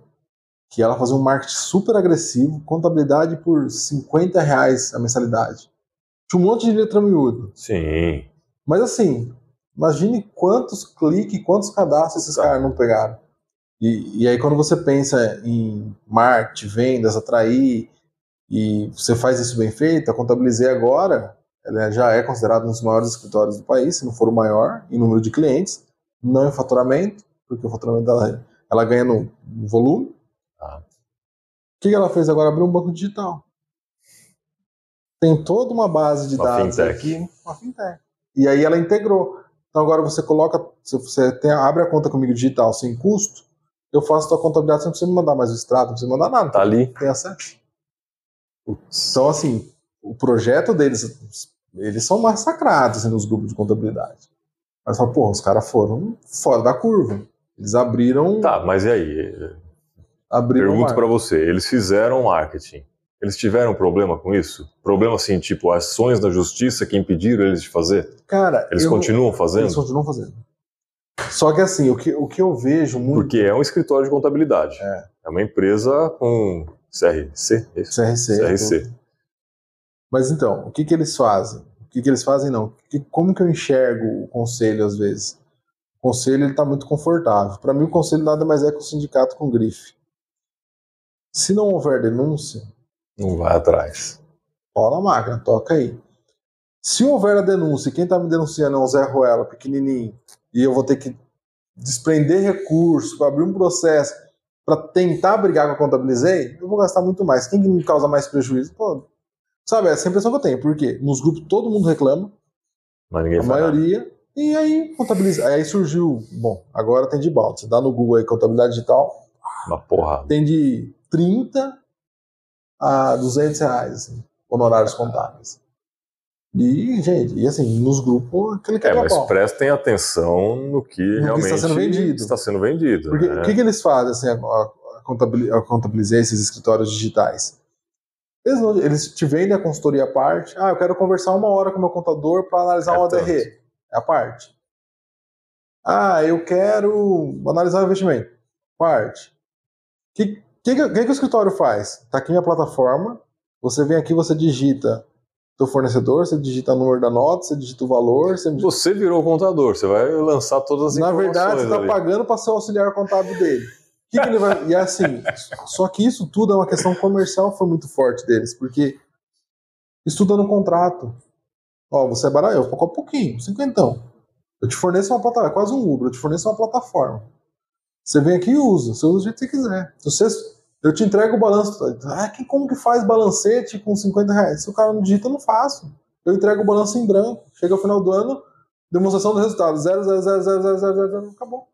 Que ela fazia um marketing super agressivo, contabilidade por 50 reais a mensalidade. Tinha um monte de letra miúdo. Sim. Mas assim, imagine quantos cliques, quantos cadastros esses Tá. caras não pegaram. E, e aí quando você pensa em marketing, vendas, atrair, e você faz isso bem feito, a Contabilizei agora, ela já é considerada um dos maiores escritórios do país, se não for o maior, em número de clientes, não em faturamento, porque o faturamento dela, ela ganha no, no volume. Ah. O que, que ela fez agora? Abriu um banco digital. Tem toda uma base de Uma dados fintech. aqui, uma fintech. E aí ela integrou. Então agora você coloca, se você tem, abre a conta comigo digital sem custo, eu faço a tua contabilidade, você não precisa me mandar mais o extrato, não precisa me mandar nada. Tá ali. Tem acesso. Então, assim, o projeto deles, eles são massacrados assim, nos grupos de contabilidade. Mas fala, porra, os caras foram fora da curva. Eles abriram. Tá, mas e aí? abriram Pergunto mar. você. Eles fizeram marketing. Eles tiveram problema com isso? Problema assim, tipo, ações da justiça que impediram eles de fazer? Cara, Eles continuam fazendo? Eles continuam fazendo. Só que assim, o que, o que eu vejo muito. Porque é um escritório de contabilidade. É. É uma empresa com CRC? Isso. CRC. CRC. tudo. Mas então, o que, que eles fazem? O que, que eles fazem não? Que- como que eu enxergo o conselho às vezes? O conselho ele tá muito confortável. Para mim o conselho nada mais é que o sindicato com grife. Se não houver denúncia, Não vai atrás. Rola a máquina, toca aí. Se houver a denúncia quem está me denunciando é um Zé Ruela pequenininho e eu vou ter que desprender recurso para abrir um processo para tentar brigar com a contabilizei, eu vou gastar muito mais. Quem que me causa mais prejuízo? Pô, sabe, essa é a impressão que eu tenho. Por quê? Nos grupos todo mundo reclama, Mas ninguém a nada. maioria, e aí contabiliza. Aí surgiu, bom, agora tem de balde. Você dá no Google aí contabilidade digital, Uma porrada. tem de 30 a 200 reais, assim, honorários contábeis. E, gente, e assim, nos grupos, aquele que É, é mas pau. prestem atenção no que que realmente está sendo vendido. está sendo vendido, Porque né? o que, que eles fazem, assim, a, a, a contabilizar esses escritórios digitais? Eles, não- eles te vendem a consultoria à parte. Ah, eu quero conversar uma hora com o meu contador para analisar É um. ODR. É a parte. Ah, eu quero analisar o investimento. Parte. O que, que, que, que o escritório faz? Está aqui minha plataforma. Você vem aqui, você digita teu fornecedor, você digita o número da nota, você digita o valor. Você, digita... você virou o contador, você vai lançar todas as Na informações. verdade, você está pagando para ser o auxiliar contábil dele. Que que ele vai... E é assim, só que isso tudo é uma questão comercial foi muito forte deles, porque estuda no contrato. Ó, você é barato, eu vou um pouquinho, cinquentão. Eu te forneço uma plataforma, é quase um Uber, eu te forneço uma plataforma. Você vem aqui e usa, você usa do jeito que você quiser. Você, eu te entrego o balanço. Ah, como que faz balancete com 50 reais? Se o cara não digita, eu não faço. Eu entrego o balanço em branco. Chega ao final do ano, demonstração do resultado. 0, 0, 0, 0, 0, 0, 0, 0, acabou.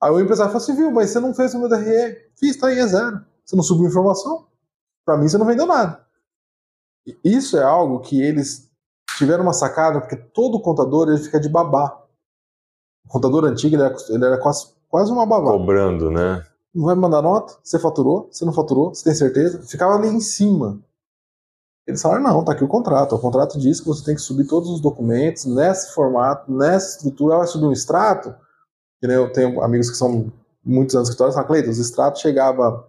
Aí o empresário fala assim, viu, mas você não fez o meu DRE. Fiz, tá aí, é zero. Você não subiu informação. Para mim, você não vendeu nada. Isso é algo que eles tiveram uma sacada, porque todo contador ele fica de babá. O contador antigo ele era, ele era quase, quase uma babá. Cobrando, né? Não vai mandar nota? Você faturou? Você não faturou? Você tem certeza? Ficava ali em cima. Eles falaram, não, tá aqui o contrato. O contrato diz que você tem que subir todos os documentos nesse formato, nessa estrutura. Vai subir um extrato? Eu tenho amigos que são muitos anos de escritório, falam, Cleiton, os extratos chegavam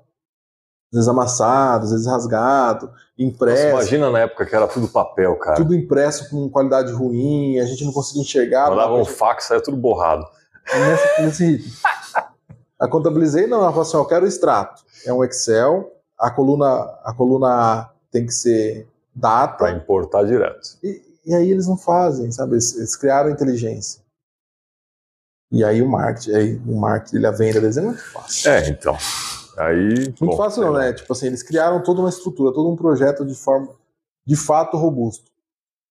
às vezes amassado, às vezes rasgado, impresso. Nossa, imagina na época que era tudo papel, cara. Tudo impresso com qualidade ruim, a gente não conseguia enxergar. Mandava um fax, saia tudo borrado. Nesse, nesse ritmo. A contabilizei, não, ela falou assim, eu quero o extrato. É um Excel, a coluna, a coluna tem que ser data. Para importar direto. E, e, aí eles não fazem, sabe? Eles, eles criaram inteligência. E aí o marketing, aí o marketing, a venda deles é muito fácil. É, então. Aí, Muito bom, fácil não, né? Tipo assim, eles criaram toda uma estrutura, todo um projeto de forma, de fato, robusto.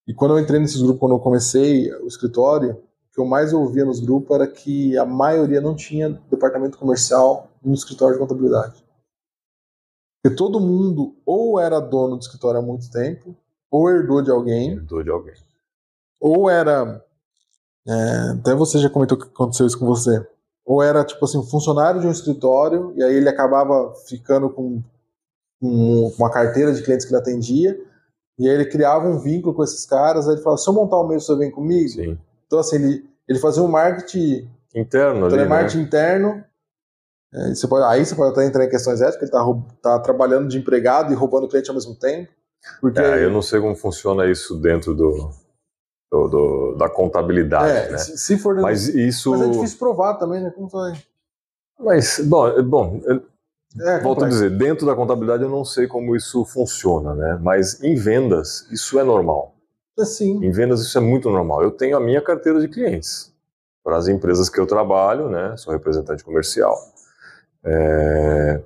E quando eu entrei nesses grupos, quando eu comecei o escritório, que eu mais ouvia nos grupos era que a maioria não tinha departamento comercial no escritório de contabilidade. Porque todo mundo ou era dono do escritório há muito tempo, ou herdou de alguém. Herdou de alguém. Ou era. É, até você já comentou que aconteceu isso com você ou era tipo assim, funcionário de um escritório, e aí ele acabava ficando com, com uma carteira de clientes que ele atendia, e aí ele criava um vínculo com esses caras, aí ele falava, se eu montar o meu, você vem comigo? Sim. Então assim, ele, ele fazia um marketing interno ali, marketing né? interno, é, você pode, aí você pode até entrar em questões éticas, ele está tá trabalhando de empregado e roubando cliente ao mesmo tempo. Porque... É, eu não sei como funciona isso dentro do, do, do, da contabilidade. É, né? se for mas isso mas é difícil provar também, né? Como vai? Mas bom, é, bom, é, volto a dizer, dentro da contabilidade eu não sei como isso funciona, né? Mas em vendas isso é normal. É sim. Em vendas isso é muito normal. Eu tenho a minha carteira de clientes para as empresas que eu trabalho, né? Sou representante comercial. É...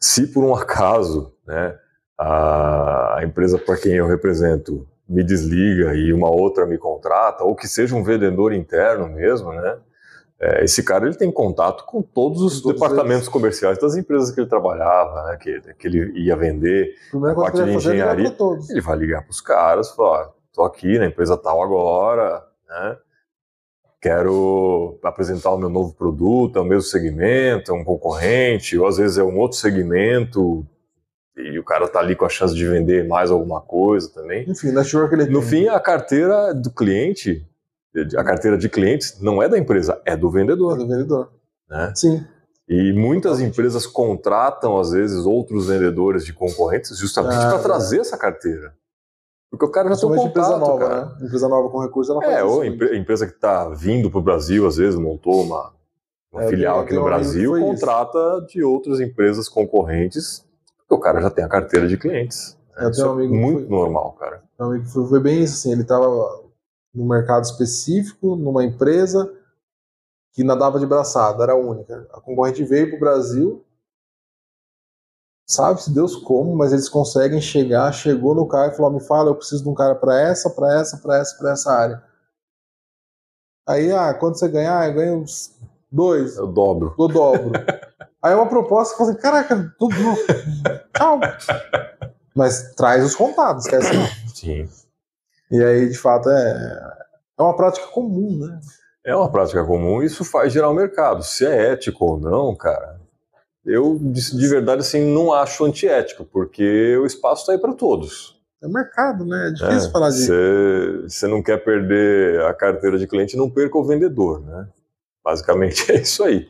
Se por um acaso, né? A empresa para quem eu represento me desliga e uma outra me contrata, ou que seja um vendedor interno mesmo, né? É, esse cara ele tem contato com todos os todos departamentos eles. comerciais das empresas que ele trabalhava, né? Que, que ele ia vender, a parte de engenharia. Ele vai ligar para os caras, falar: "Estou aqui na empresa tal agora, né? Quero apresentar o meu novo produto, é o mesmo segmento, é um concorrente, ou às vezes é um outro segmento, e o cara tá ali com a chance de vender mais alguma coisa também. Enfim, network ele No tem. fim, a carteira do cliente, a carteira de clientes, não é da empresa, é do vendedor. É do vendedor. Né? Sim. E muitas empresas contratam, às vezes, outros vendedores de concorrentes justamente ah, para trazer é. essa carteira. Porque o cara já tem um contato, empresa nova, cara. Né? Empresa nova com recurso, ela É, ou a empresa que está vindo para o Brasil, às vezes, montou uma, uma é, filial aqui no Brasil, contrata isso. de outras empresas concorrentes o cara já tem a carteira de clientes. Eu tenho um é amigo muito foi, normal, cara. Um amigo foi, foi bem isso, assim, ele estava no mercado específico, numa empresa que nadava de braçada, era a única. A concorrente veio para o Brasil, sabe-se Deus como, mas eles conseguem chegar, chegou no cara e falou, me fala, eu preciso de um cara para essa, para essa, para essa, para essa área. Aí, ah, quando você ganhar, eu ganho dois. Eu dobro. Eu dobro. Aí é uma proposta, você fala assim, caraca, tudo. Tchau. Mas traz os contados, quer dizer. Sim. E aí, de fato, é, é uma prática comum, né? É uma prática comum e isso faz gerar o mercado. Se é ético ou não, cara, eu de, de verdade assim não acho antiético, porque o espaço está aí para todos. É mercado, né? É difícil é, falar de. Você não quer perder a carteira de cliente, não perca o vendedor, né? Basicamente é isso aí.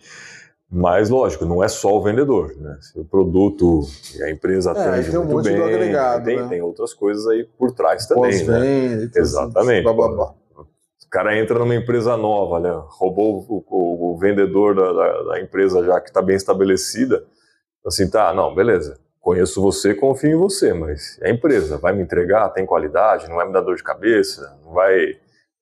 Mas, lógico, não é só o vendedor, né? Se o produto e a empresa é, atende tem um muito bem, agregado, tem, né? tem outras coisas aí por trás também, né? Exatamente. Blá, blá, blá. O cara entra numa empresa nova, né? roubou o, o, o vendedor da, da, da, empresa já que está bem estabelecida, assim, tá, não, beleza, conheço você, confio em você, mas é a empresa, vai me entregar, tem qualidade, não vai me dar dor de cabeça, não vai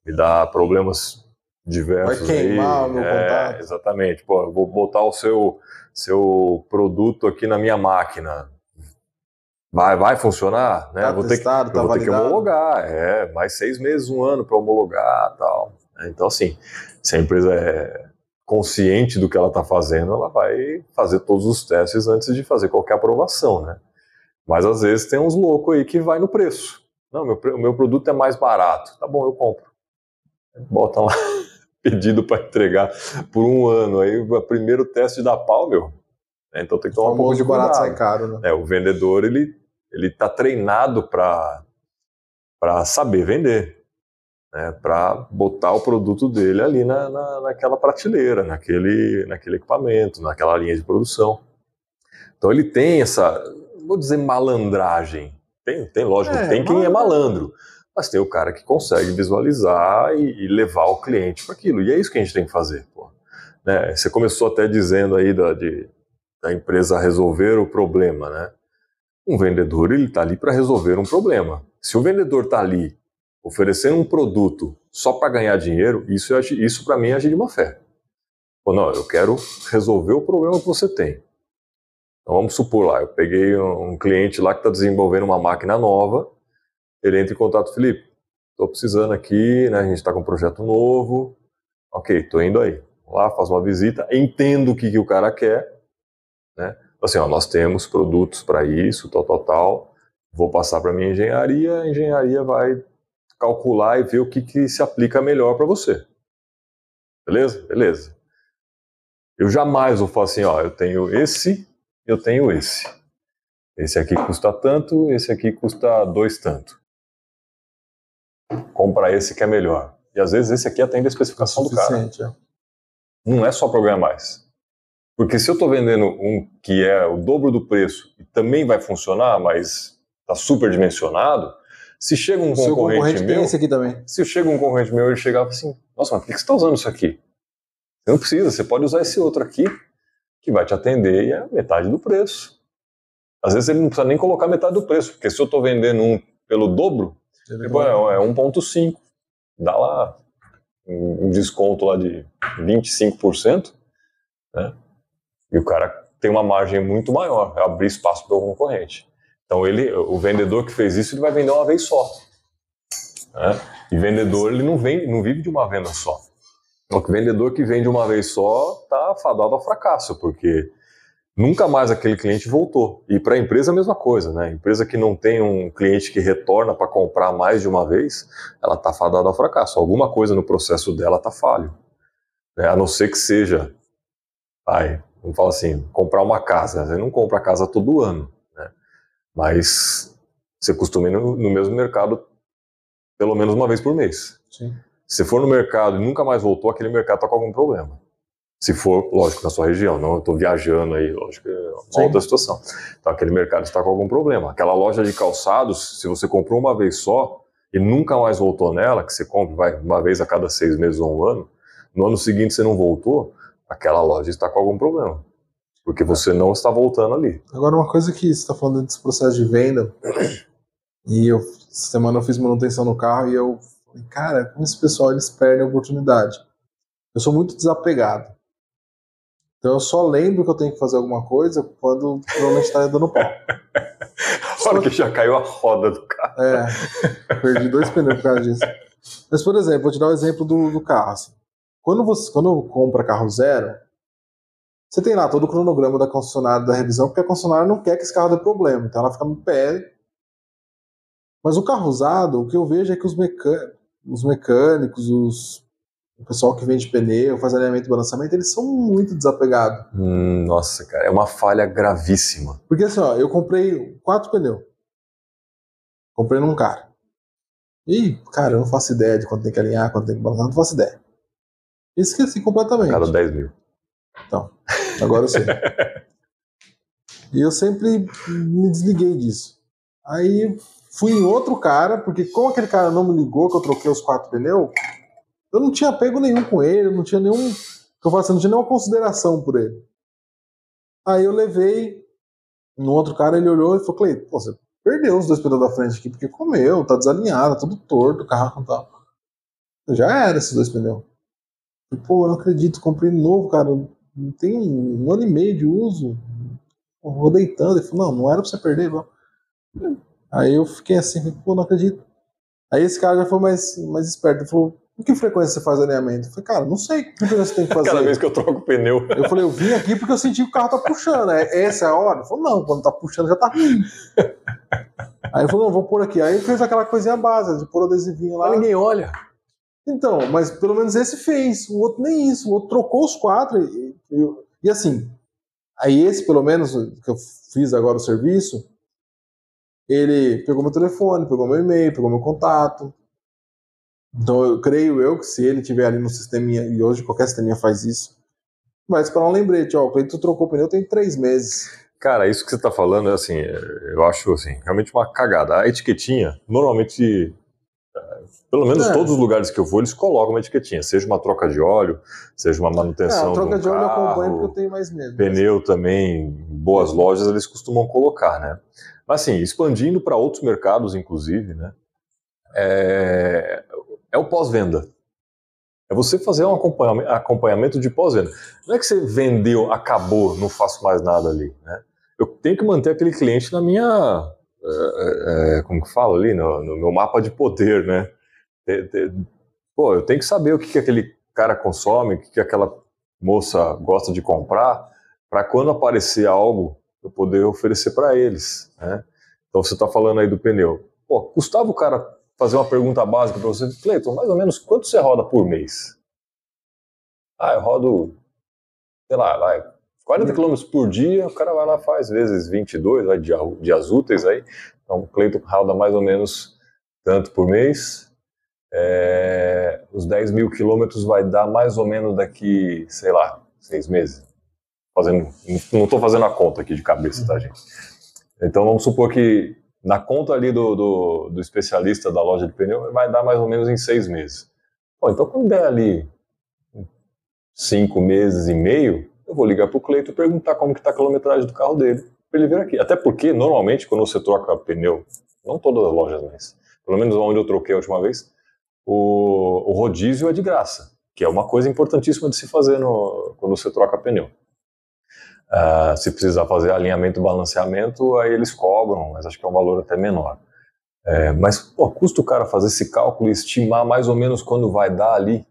me dar problemas diversos vai queimar aí. o meu é, contato. Exatamente, pô, vou botar o seu, seu produto aqui na minha máquina, Vai, vai funcionar, né? Tá vou testado, ter, tá vou ter que homologar, é, mais seis meses, um ano para homologar tal. Então, assim, se a empresa é consciente do que ela está fazendo, ela vai fazer todos os testes antes de fazer qualquer aprovação, né? Mas às vezes tem uns loucos aí que vai no preço. Não, meu, o meu produto é mais barato. Tá bom, eu compro. Bota lá pedido para entregar por um ano. Aí o primeiro teste da pau, meu. Né? Então tem que tomar um pouco de barato sai caro, né? É, o vendedor ele ele está treinado para para saber vender, né, para botar o produto dele ali na, na, naquela prateleira, naquele, naquele equipamento, naquela linha de produção. Então ele tem essa, vou dizer malandragem, tem, tem lógico, é, tem quem é malandro, mas tem o cara que consegue visualizar e, e levar o cliente para aquilo, e é isso que a gente tem que fazer. Né, você começou até dizendo aí da, de, da empresa resolver o problema, né? Um vendedor ele está ali para resolver um problema. Se o vendedor está ali oferecendo um produto só para ganhar dinheiro, isso, isso para mim é agir de má fé. Ou não, eu quero resolver o problema que você tem. Então vamos supor lá, eu peguei um cliente lá que está desenvolvendo uma máquina nova, ele entra em contato, Felipe, estou precisando aqui, né, a gente está com um projeto novo, ok, estou indo aí. Lá, faço uma visita, entendo o que, que o cara quer, né? assim, ó, nós temos produtos para isso, tal, tal, tal, vou passar para minha engenharia, a engenharia vai calcular e ver o que, que se aplica melhor para você. Beleza? Beleza. Eu jamais vou falar assim, ó, eu tenho esse, eu tenho esse. Esse aqui custa tanto, esse aqui custa dois tanto. Compra esse que é melhor. E às vezes esse aqui atende a especificação do cara. É. Não é só programar mais. Porque se eu estou vendendo um que é o dobro do preço e também vai funcionar, mas está superdimensionado, se chega um concorrente, concorrente, meu, esse aqui também. se chega um concorrente meu e chegava assim, nossa, mas por que você está usando isso aqui? Você não precisa, você pode usar esse outro aqui que vai te atender e é metade do preço. Às vezes ele não precisa nem colocar metade do preço, porque se eu estou vendendo um pelo dobro, tipo, é, é 1.5, dá lá um desconto lá de 25%, né? E o cara tem uma margem muito maior, é abrir espaço para o concorrente. Então ele, o vendedor que fez isso, ele vai vender uma vez só. Né? E vendedor ele não, vem, não vive de uma venda só. O vendedor que vende uma vez só está fadado ao fracasso, porque nunca mais aquele cliente voltou. E para a empresa a mesma coisa, né? Empresa que não tem um cliente que retorna para comprar mais de uma vez, ela está fadada ao fracasso. Alguma coisa no processo dela está falho. Né? A não ser que seja, ai, vamos falar assim, comprar uma casa. Você não compra a casa todo ano, né? mas você costuma ir no, no, mesmo mercado pelo menos uma vez por mês. Sim. Se for no mercado e nunca mais voltou, aquele mercado está com algum problema. Se for, lógico, na sua região, não estou viajando aí, lógico, é uma Sim. outra situação. Então aquele mercado está com algum problema. Aquela loja de calçados, se você comprou uma vez só e nunca mais voltou nela, que você compra vai, uma vez a cada seis meses ou um ano, no ano seguinte você não voltou, aquela loja está com algum problema. Porque você não está voltando ali. Agora, uma coisa que você está falando desse processo de venda, e eu, essa semana eu fiz manutenção no carro e eu falei, cara, como esse pessoal eles perdem a oportunidade. Eu sou muito desapegado. Então eu só lembro que eu tenho que fazer alguma coisa quando provavelmente está dando pau. Fora que já caiu a roda do carro. É, perdi dois pneus por causa disso. Mas, por exemplo, vou te dar o um exemplo do, do carro. Assim. Quando você quando compra carro zero, você tem lá todo o cronograma da concessionária da revisão, porque a concessionária não quer que esse carro dê problema, então ela fica no pé. Mas o carro usado, o que eu vejo é que os, mecânicos, os mecânicos, os, o pessoal que vende pneu, faz alinhamento e balançamento, eles são muito desapegados. Hum, nossa, cara, é uma falha gravíssima. Porque assim, ó, eu comprei quatro pneus. Comprei num cara. E, cara, eu não faço ideia de quanto tem que alinhar, quanto tem que balançar, não faço ideia. Esqueci completamente. Cada 10 mil. Então, agora eu sei. e eu sempre me desliguei disso. Aí fui em outro cara, porque como aquele cara não me ligou que eu troquei os quatro pneus, eu não tinha apego nenhum com ele, não tinha nenhum. Eu falo assim, não tinha nenhuma consideração por ele. Aí eu levei no outro cara, ele olhou e falou, Cleiton, você perdeu os dois pneus da frente aqui, porque comeu, tá desalinhado, tá tudo torto o carro tal. Já era esses dois pneus. E, Pô, eu não acredito, comprei novo, cara. Tem um, ano e meio de uso. Vou deitando. Ele falou, não, não era pra você perder, não. Aí eu fiquei assim, pô, não acredito. Aí esse cara já foi mais, mais esperto. Ele falou, com que frequência você faz alinhamento? Eu falei, cara, não sei que frequência você tem que fazer. Cada vez que eu troco o pneu. Eu falei, eu vim aqui porque eu senti que o carro tá puxando. É, essa é a hora? Ele falou, não, quando tá puxando já tá ruim. Aí ele falou, não, vou pôr aqui. Aí fez aquela coisinha básica de pôr o adesivinho lá. Mas ninguém olha. Então, mas pelo menos esse fez, o outro nem isso, o outro trocou os quatro. E, e, e assim, aí esse, pelo menos, que eu fiz agora o serviço, ele pegou meu telefone, pegou meu e-mail, pegou meu contato. Então eu creio eu que se ele tiver ali no sisteminha, e hoje qualquer sisteminha faz isso, vai esperar um lembrete, ó, o Cleiton trocou o pneu tem três meses. Cara, isso que você está falando é assim, eu acho assim, realmente uma cagada. A etiquetinha, normalmente, eh, pelo menos É. todos os lugares que eu vou, eles colocam uma etiquetinha, seja uma troca de óleo, seja uma É, manutenção a troca de de um óleo eu carro, acompanho porque eu tenho mais medo. pneu também, em boas lojas eles costumam colocar, né? Mas assim, expandindo para outros mercados, inclusive, né? É, é o pós-venda. É você fazer um acompanhamento, de pós-venda. Não é que você vendeu, acabou, não faço mais nada ali, né? Eu tenho que manter aquele cliente na minha, é, é, como que fala ali, no, no meu mapa de poder, né? Pô, eu tenho que saber o que, que aquele cara consome, o que, que aquela moça gosta de comprar, para quando aparecer algo, eu poder oferecer para eles, né? Então você está falando aí do pneu. Pô, custava o cara fazer uma pergunta básica para você, Cleiton, mais ou menos quanto você roda por mês? Ah, eu rodo, sei lá, vai, 40 km por dia, o cara vai lá faz vezes 22 vai, dia- dias úteis aí. Então o Cleiton roda mais ou menos tanto por mês. É, os 10 mil quilômetros vai dar mais ou menos daqui, sei lá, seis meses. Fazendo, não estou fazendo a conta aqui de cabeça, tá, gente? Então vamos supor que na conta ali do, do, do especialista da loja de pneu vai dar mais ou menos em seis meses. Pô, então quando der ali cinco meses e meio, eu vou ligar para o Cleito e perguntar como que está a quilometragem do carro dele, para ele vir aqui. Até porque, normalmente, quando você troca pneu, não todas as lojas, mas pelo menos onde eu troquei a última vez, o, o rodízio é de graça, que é uma coisa importantíssima de se fazer no, quando você troca pneu. Ah, se precisar fazer alinhamento e balanceamento, aí eles cobram, mas acho que é um valor até menor. É, mas, pô, custa o cara fazer esse cálculo e estimar mais ou menos quando vai dar ali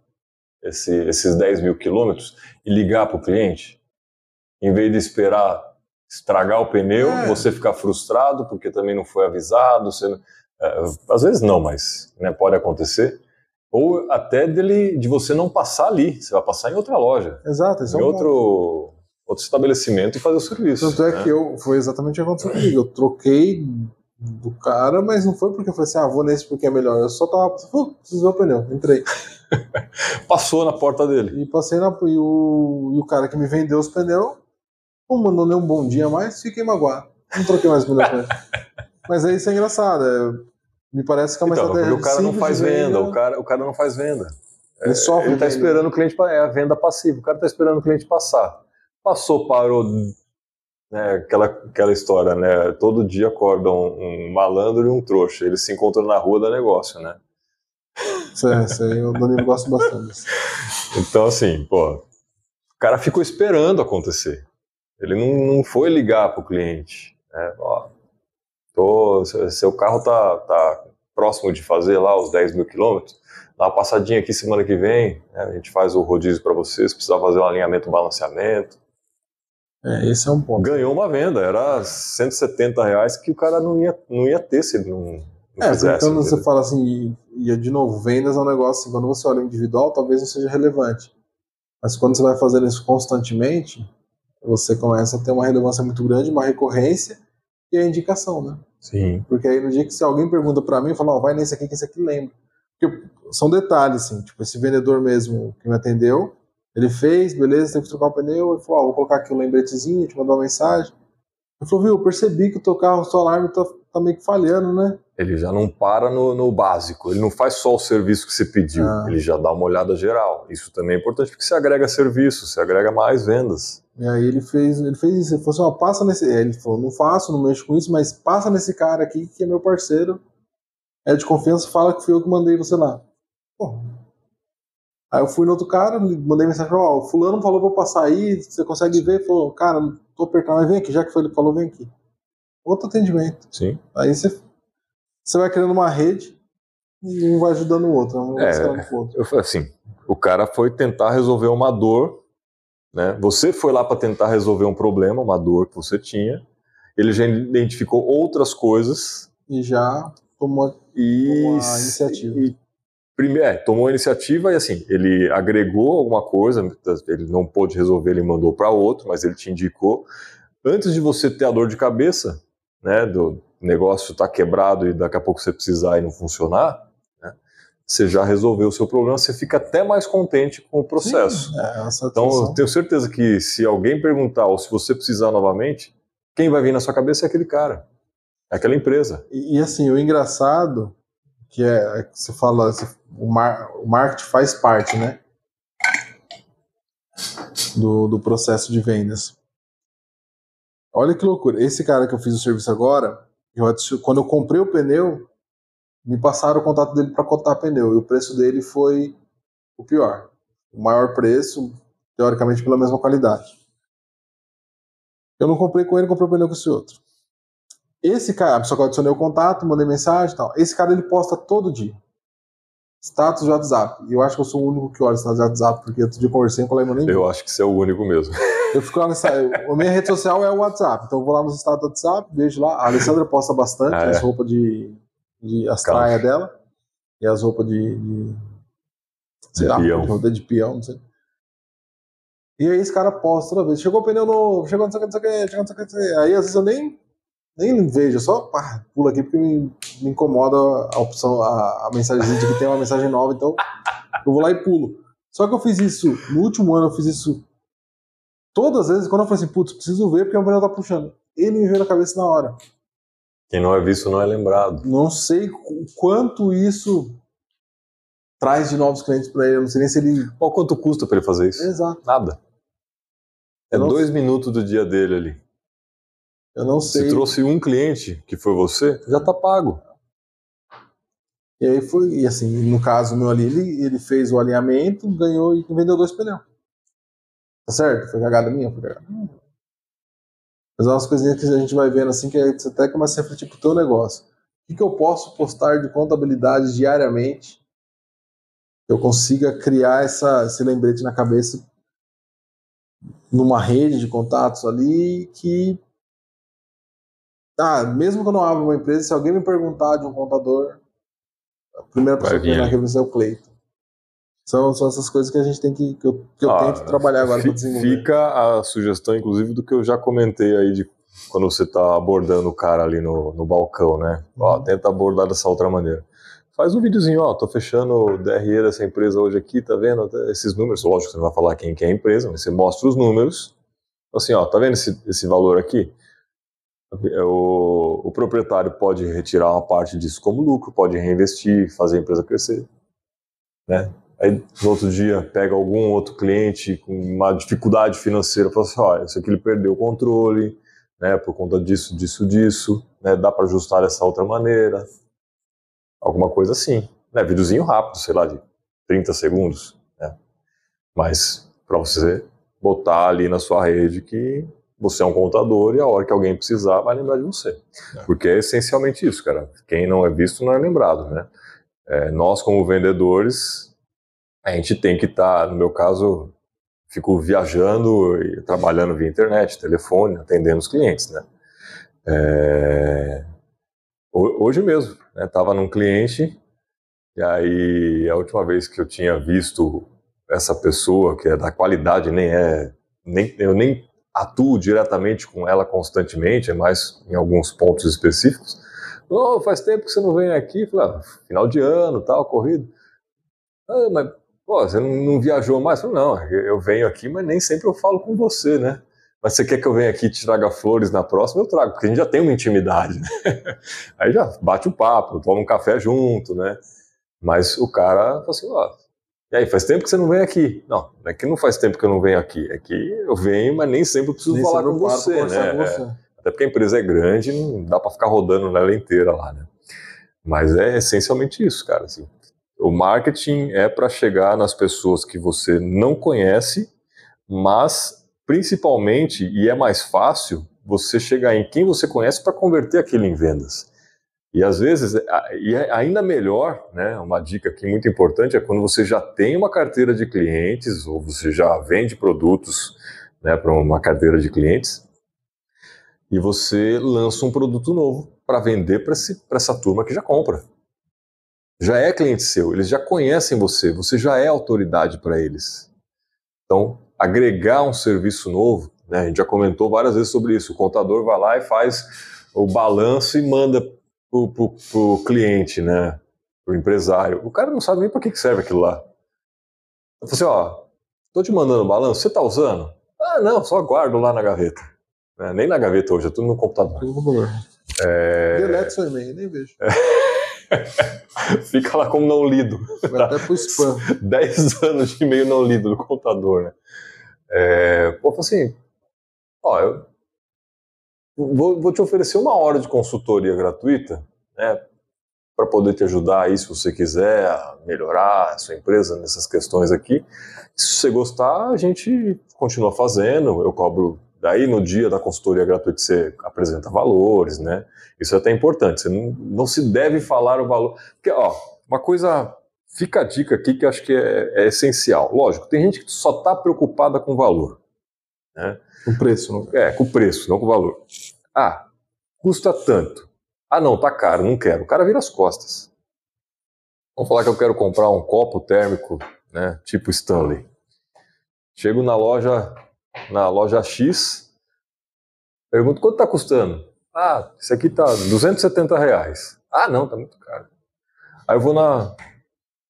esse, esses 10 mil quilômetros e ligar para o cliente, em vez de esperar estragar o pneu, É. você ficar frustrado porque também não foi avisado. Você, é, às vezes não, mas né, pode acontecer. Ou até dele, de você não passar ali, você vai passar em outra loja, Exato, esse em é um outro, outro estabelecimento e fazer o serviço. Tanto é né? que eu, foi exatamente o que aconteceu comigo. Eu troquei do cara, mas não foi porque eu falei assim, ah, vou nesse porque é melhor. Eu só tava, uh, preciso ver o pneu. Entrei. Passou na porta dele. E passei na. E o, e o cara que me vendeu os pneus não mandou nem um bom dia mais, fiquei magoado. Não troquei mais pneu com ele. Mas aí isso é engraçado. é- me parece que é uma Então, estratégia o cara não faz de venda, o cara, o cara não faz venda. Ele sofre. Ele está venda. esperando o cliente, é a venda passiva, o cara está esperando o cliente passar. Passou, parou, né, aquela, aquela história, né? Todo dia acorda um, um malandro e um trouxa, eles se encontram na rua da negócio, né? Isso, é, aí o Danilo gosta bastante. Então, assim, pô, o cara ficou esperando acontecer. Ele não, não foi ligar para o cliente. Né? Ó, tô, seu- carro tá, tá próximo de fazer lá os 10 mil quilômetros. Dá uma passadinha aqui semana que vem. né? A gente faz o rodízio para você. Se precisar fazer um alinhamento, um balanceamento. É, esse é um ponto. Ganhou uma venda. Era 170 reais que o cara não ia, não ia ter se ele não, não É, fizesse. quando você fala assim, e, e de novo, vendas é um negócio assim, quando você olha individual, talvez não seja relevante. Mas quando você vai fazendo isso constantemente, você começa a ter uma relevância muito grande, uma recorrência, e a indicação, né? Sim. Porque aí no dia que se alguém pergunta para mim, eu falo, ó, vai nesse aqui que esse aqui lembra. Porque são detalhes, assim, tipo, esse vendedor mesmo que me atendeu, ele fez, beleza, tem que trocar o pneu, ele falou, ó, vou colocar aqui um lembretezinho, te mandou uma mensagem. Ele falou, viu, eu percebi que o teu carro, o seu alarme tá, tá meio que falhando, né? Ele já não para no, no básico, ele não faz só o serviço que você pediu, Ah. ele já dá uma olhada geral. Isso também é importante porque você agrega serviço, você agrega mais vendas. E aí ele fez, ele fez isso, ele falou assim, ó, passa nesse. Ele falou, não faço, não mexo com isso, mas passa nesse cara aqui que é meu parceiro. É de confiança, fala que fui eu que mandei você lá. Pô. Aí eu fui no outro cara, mandei mensagem, ó, o fulano falou pra eu passar aí, você consegue ver? Falou, cara, não tô apertando, mas vem aqui, já que foi, ele falou, vem aqui. Outro atendimento. Sim. Aí você, você vai criando uma rede e um vai ajudando o outro, um É. pro outro. Eu falei assim, o cara foi tentar resolver uma dor, né? Você foi lá para tentar resolver um problema, uma dor que você tinha. Ele já identificou outras coisas E já tomou e Tomou a iniciativa. e primeiro, é, tomou a iniciativa e assim, ele agregou alguma coisa, ele não pôde resolver, ele mandou para outro, mas ele te indicou. Antes de você ter a dor de cabeça, né, do negócio estar quebrado e daqui a pouco você precisar e não funcionar, né, você já resolveu o seu problema, você fica até mais contente com o processo. Sim, é, essa Então, eu tenho certeza que se alguém perguntar ou se você precisar novamente, quem vai vir na sua cabeça é aquele cara, é aquela empresa. E, e, assim, o engraçado que é, é que você fala, o, mar, o marketing faz parte, né? Do, do processo de vendas. Olha que loucura. Esse cara que eu fiz o serviço agora, eu quando eu comprei o pneu, me passaram o contato dele para cotar pneu. E o preço dele foi o pior. O maior preço, teoricamente, pela mesma qualidade. Eu não comprei com ele, comprei o pneu com esse outro. Esse cara, só que eu adicionei o contato, mandei mensagem e tal. Esse cara ele posta todo dia. Status de WhatsApp. E eu acho que eu sou o único que olha status de WhatsApp, porque outro dia eu conversei com ela e nem. Eu acho que você é o único mesmo. Eu fico lá nessa. A minha rede social é o WhatsApp. Então eu vou lá nos status do WhatsApp, vejo lá. A Alessandra posta bastante Ah, é? as roupas de. de as traias dela. E as roupas de. de sei De lá, peão. de peão, não sei. E aí esse cara posta toda vez. Chegou o pneu novo, chegou não sei o que, não sei o que, chegou não sei o que, não sei o que. Aí às vezes eu nem, nem vejo, só pá, pulo aqui porque me, me incomoda a opção, a, a mensagem de que tem uma mensagem nova, então eu vou lá e pulo. Só que eu fiz isso, no último ano eu fiz isso todas as vezes, quando eu falei assim, putz, preciso ver porque o pneu tá puxando. Ele me veio na cabeça na hora. Quem não é visto não é lembrado. Não sei o quanto isso traz de novos clientes para ele, eu não sei nem se ele... Qual quanto custa para ele fazer isso? Exato. Nada. É não- dois minutos do dia dele ali. Eu não Se sei. trouxe um cliente, que foi você, já tá pago. E aí foi, e assim, no caso meu ali, ele, ele fez o alinhamento, ganhou e vendeu dois pneus. Tá certo? Foi cagada minha? Foi cagada minha. Mas é umas coisinhas que a gente vai vendo assim, que aí você até começa a refletir pro teu negócio. O que, que eu posso postar de contabilidade diariamente que eu consiga criar essa, esse lembrete na cabeça numa rede de contatos ali que ah, mesmo que eu não abra uma empresa, se alguém me perguntar de um contador, a primeira pessoa que vem na cabeça é o Cleiton. São, são essas coisas que a gente tem que. que eu, que eu Ah, tento trabalhar agora para desenvolver. Fica a sugestão, inclusive, do que eu já comentei aí de quando você tá abordando o cara ali no, no balcão, né? Ó, Uhum. tenta abordar dessa outra maneira. Faz um videozinho, ó, tô fechando o DRE dessa empresa hoje aqui, tá vendo esses números? Lógico que você não vai falar quem que é a empresa, mas você mostra os números. Assim, ó, tá vendo esse, esse valor aqui? É, O, o proprietário pode retirar uma parte disso como lucro, pode reinvestir, fazer a empresa crescer. Né? Aí no outro dia pega algum outro cliente com uma dificuldade financeira, fala assim, ó, esse aqui ele perdeu o controle, né, por conta disso, disso, disso, né, dá para ajustar dessa outra maneira, alguma coisa assim, né, videozinho rápido, sei lá, de 30 segundos, né, mas para você botar ali na sua rede que você é um contador e a hora que alguém precisar vai lembrar de você, porque é essencialmente isso, cara, quem não é visto não é lembrado, né, É, nós como vendedores a gente tem que estar, no meu caso, fico viajando e trabalhando via internet, telefone, atendendo os clientes, né? É, ho- Hoje mesmo, né? Tava num cliente e aí a última vez que eu tinha visto essa pessoa que é da qualidade nem é nem eu nem atuo diretamente com ela constantemente, é mais em alguns pontos específicos. Oh, faz tempo que você não vem aqui. Ah, final de ano, tal, corrido. Ah, mas, pô, você não, viajou mais? Não, eu venho aqui, mas nem sempre eu falo com você, né? Mas você quer que eu venha aqui e te traga flores na próxima? Eu trago, porque a gente já tem uma intimidade, né? Aí já bate o papo, toma um café junto, né? Mas o cara falou assim, ó, e aí, faz tempo que você não vem aqui. Não, não é que não faz tempo que eu não venho aqui. É que eu venho, mas nem sempre eu preciso nem falar com você, né? Com você. É, até porque a empresa é grande, não dá para ficar rodando nela inteira lá, né? Mas é essencialmente isso, cara. Assim, o marketing é para chegar nas pessoas que você não conhece, mas principalmente, e é mais fácil, você chegar em quem você conhece para converter aquilo em vendas. E às vezes, e é ainda melhor, né, uma dica aqui muito importante é quando você já tem uma carteira de clientes ou você já vende produtos né, para uma carteira de clientes e você lança um produto novo para vender para essa turma que já compra. Já é cliente seu, eles já conhecem você, você já é autoridade para eles. Então, agregar um serviço novo, né, a gente já comentou várias vezes sobre isso, o contador vai lá e faz o balanço e manda pro, pro, pro cliente, né? Pro empresário. O cara não sabe nem para que, que serve aquilo lá. Eu falei assim, ó, tô te mandando balanço, você tá usando? Ah, não, só guardo lá na gaveta. É, nem na gaveta hoje, é tudo no computador. Tudo no computador. É... Delete seu e-mail, nem vejo. Fica lá como não lido. Vai até pro spam. 10 anos de e-mail não lido no computador, né? É, pô, assim, ó, eu vou, vou te oferecer uma hora de consultoria gratuita, né, para poder te ajudar aí, se você quiser, melhorar a sua empresa nessas questões aqui. Se você gostar, a gente continua fazendo, eu cobro. Daí, no dia da consultoria gratuita, você apresenta valores, né? Isso é até importante, você não, não se deve falar o valor. Porque, ó, uma coisa fica a dica aqui que acho que é, é, essencial. Lógico, tem gente que só está preocupada com valor. Né? Com preço, não? É, com preço, não com valor. Ah, custa tanto. Ah, não, tá caro, não quero. O cara vira as costas. Vamos falar que eu quero comprar um copo térmico, né, tipo Stanley. Chego na loja, na loja X, pergunto quanto tá custando. Ah, esse aqui tá 270 reais. Ah, não, tá muito caro. Aí eu vou na,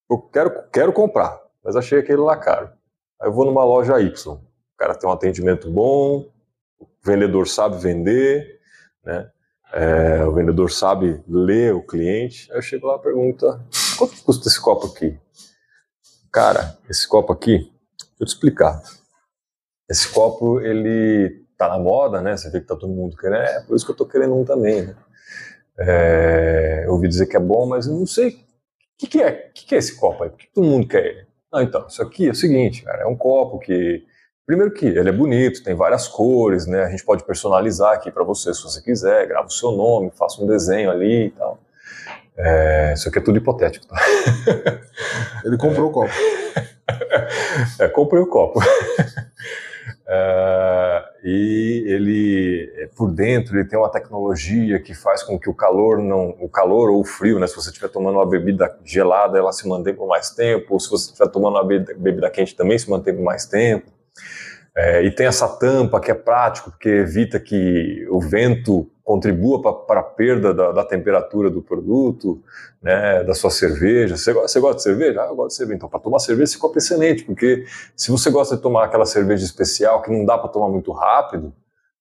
eu quero, quero comprar, mas achei aquele lá caro. Aí eu vou numa loja Y cara tem um atendimento bom, o vendedor sabe vender, né? É, o vendedor sabe ler o cliente. Aí eu chego lá e pergunto: quanto custa esse copo aqui? Cara, esse copo aqui, deixa eu te explicar. Esse copo, ele tá na moda, né? Você vê que tá todo mundo querendo. É por isso que eu tô querendo um também, né? É, eu ouvi dizer que é bom, mas eu não sei. O que, que, é? Que, que é esse copo aí? Por que todo mundo quer ele? Não, então, isso aqui é o seguinte, cara, é um copo que Primeiro que ele é bonito, tem várias cores, né? A gente pode personalizar aqui para você se você quiser, grava o seu nome, faça um desenho ali e tal. É, isso aqui é tudo hipotético, tá? Ele comprou é, o copo. É, comprei o copo. É, e ele, é, por dentro, ele tem uma tecnologia que faz com que o calor não, o calor ou o frio, né? Se você estiver tomando uma bebida gelada, ela se mantém por mais tempo. Ou se você estiver tomando uma bebida quente, também se mantém por mais tempo. É, e tem essa tampa que é prático, porque evita que o vento contribua para a perda da, da, temperatura do produto, né, da sua cerveja. Você, você gosta de cerveja? Ah, eu gosto de cerveja. Então, para tomar cerveja, copo é excelente, porque se você gosta de tomar aquela cerveja especial que não dá para tomar muito rápido,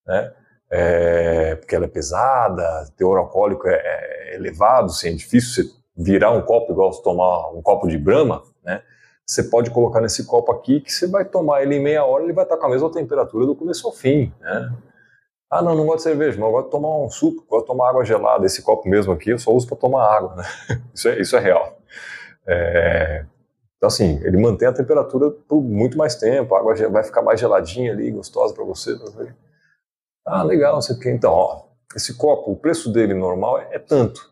né, é, porque ela é pesada, teor alcoólico é, é elevado, assim, é difícil você virar um copo igual você tomar um copo de Brahma, né, você pode colocar nesse copo aqui que você vai tomar ele em meia hora, ele vai estar com a mesma temperatura do começo ao fim, né? Ah, não, não gosto de cerveja, mas eu gosto de tomar um suco, gosto de tomar água gelada. Esse copo mesmo aqui eu só uso para tomar água, né? Isso é, isso é real. É... Então, assim, ele mantém a temperatura por muito mais tempo, a água vai ficar mais geladinha ali, gostosa para você. Ah, legal, não sei o que. Então, ó, esse copo, o preço dele normal é, é tanto.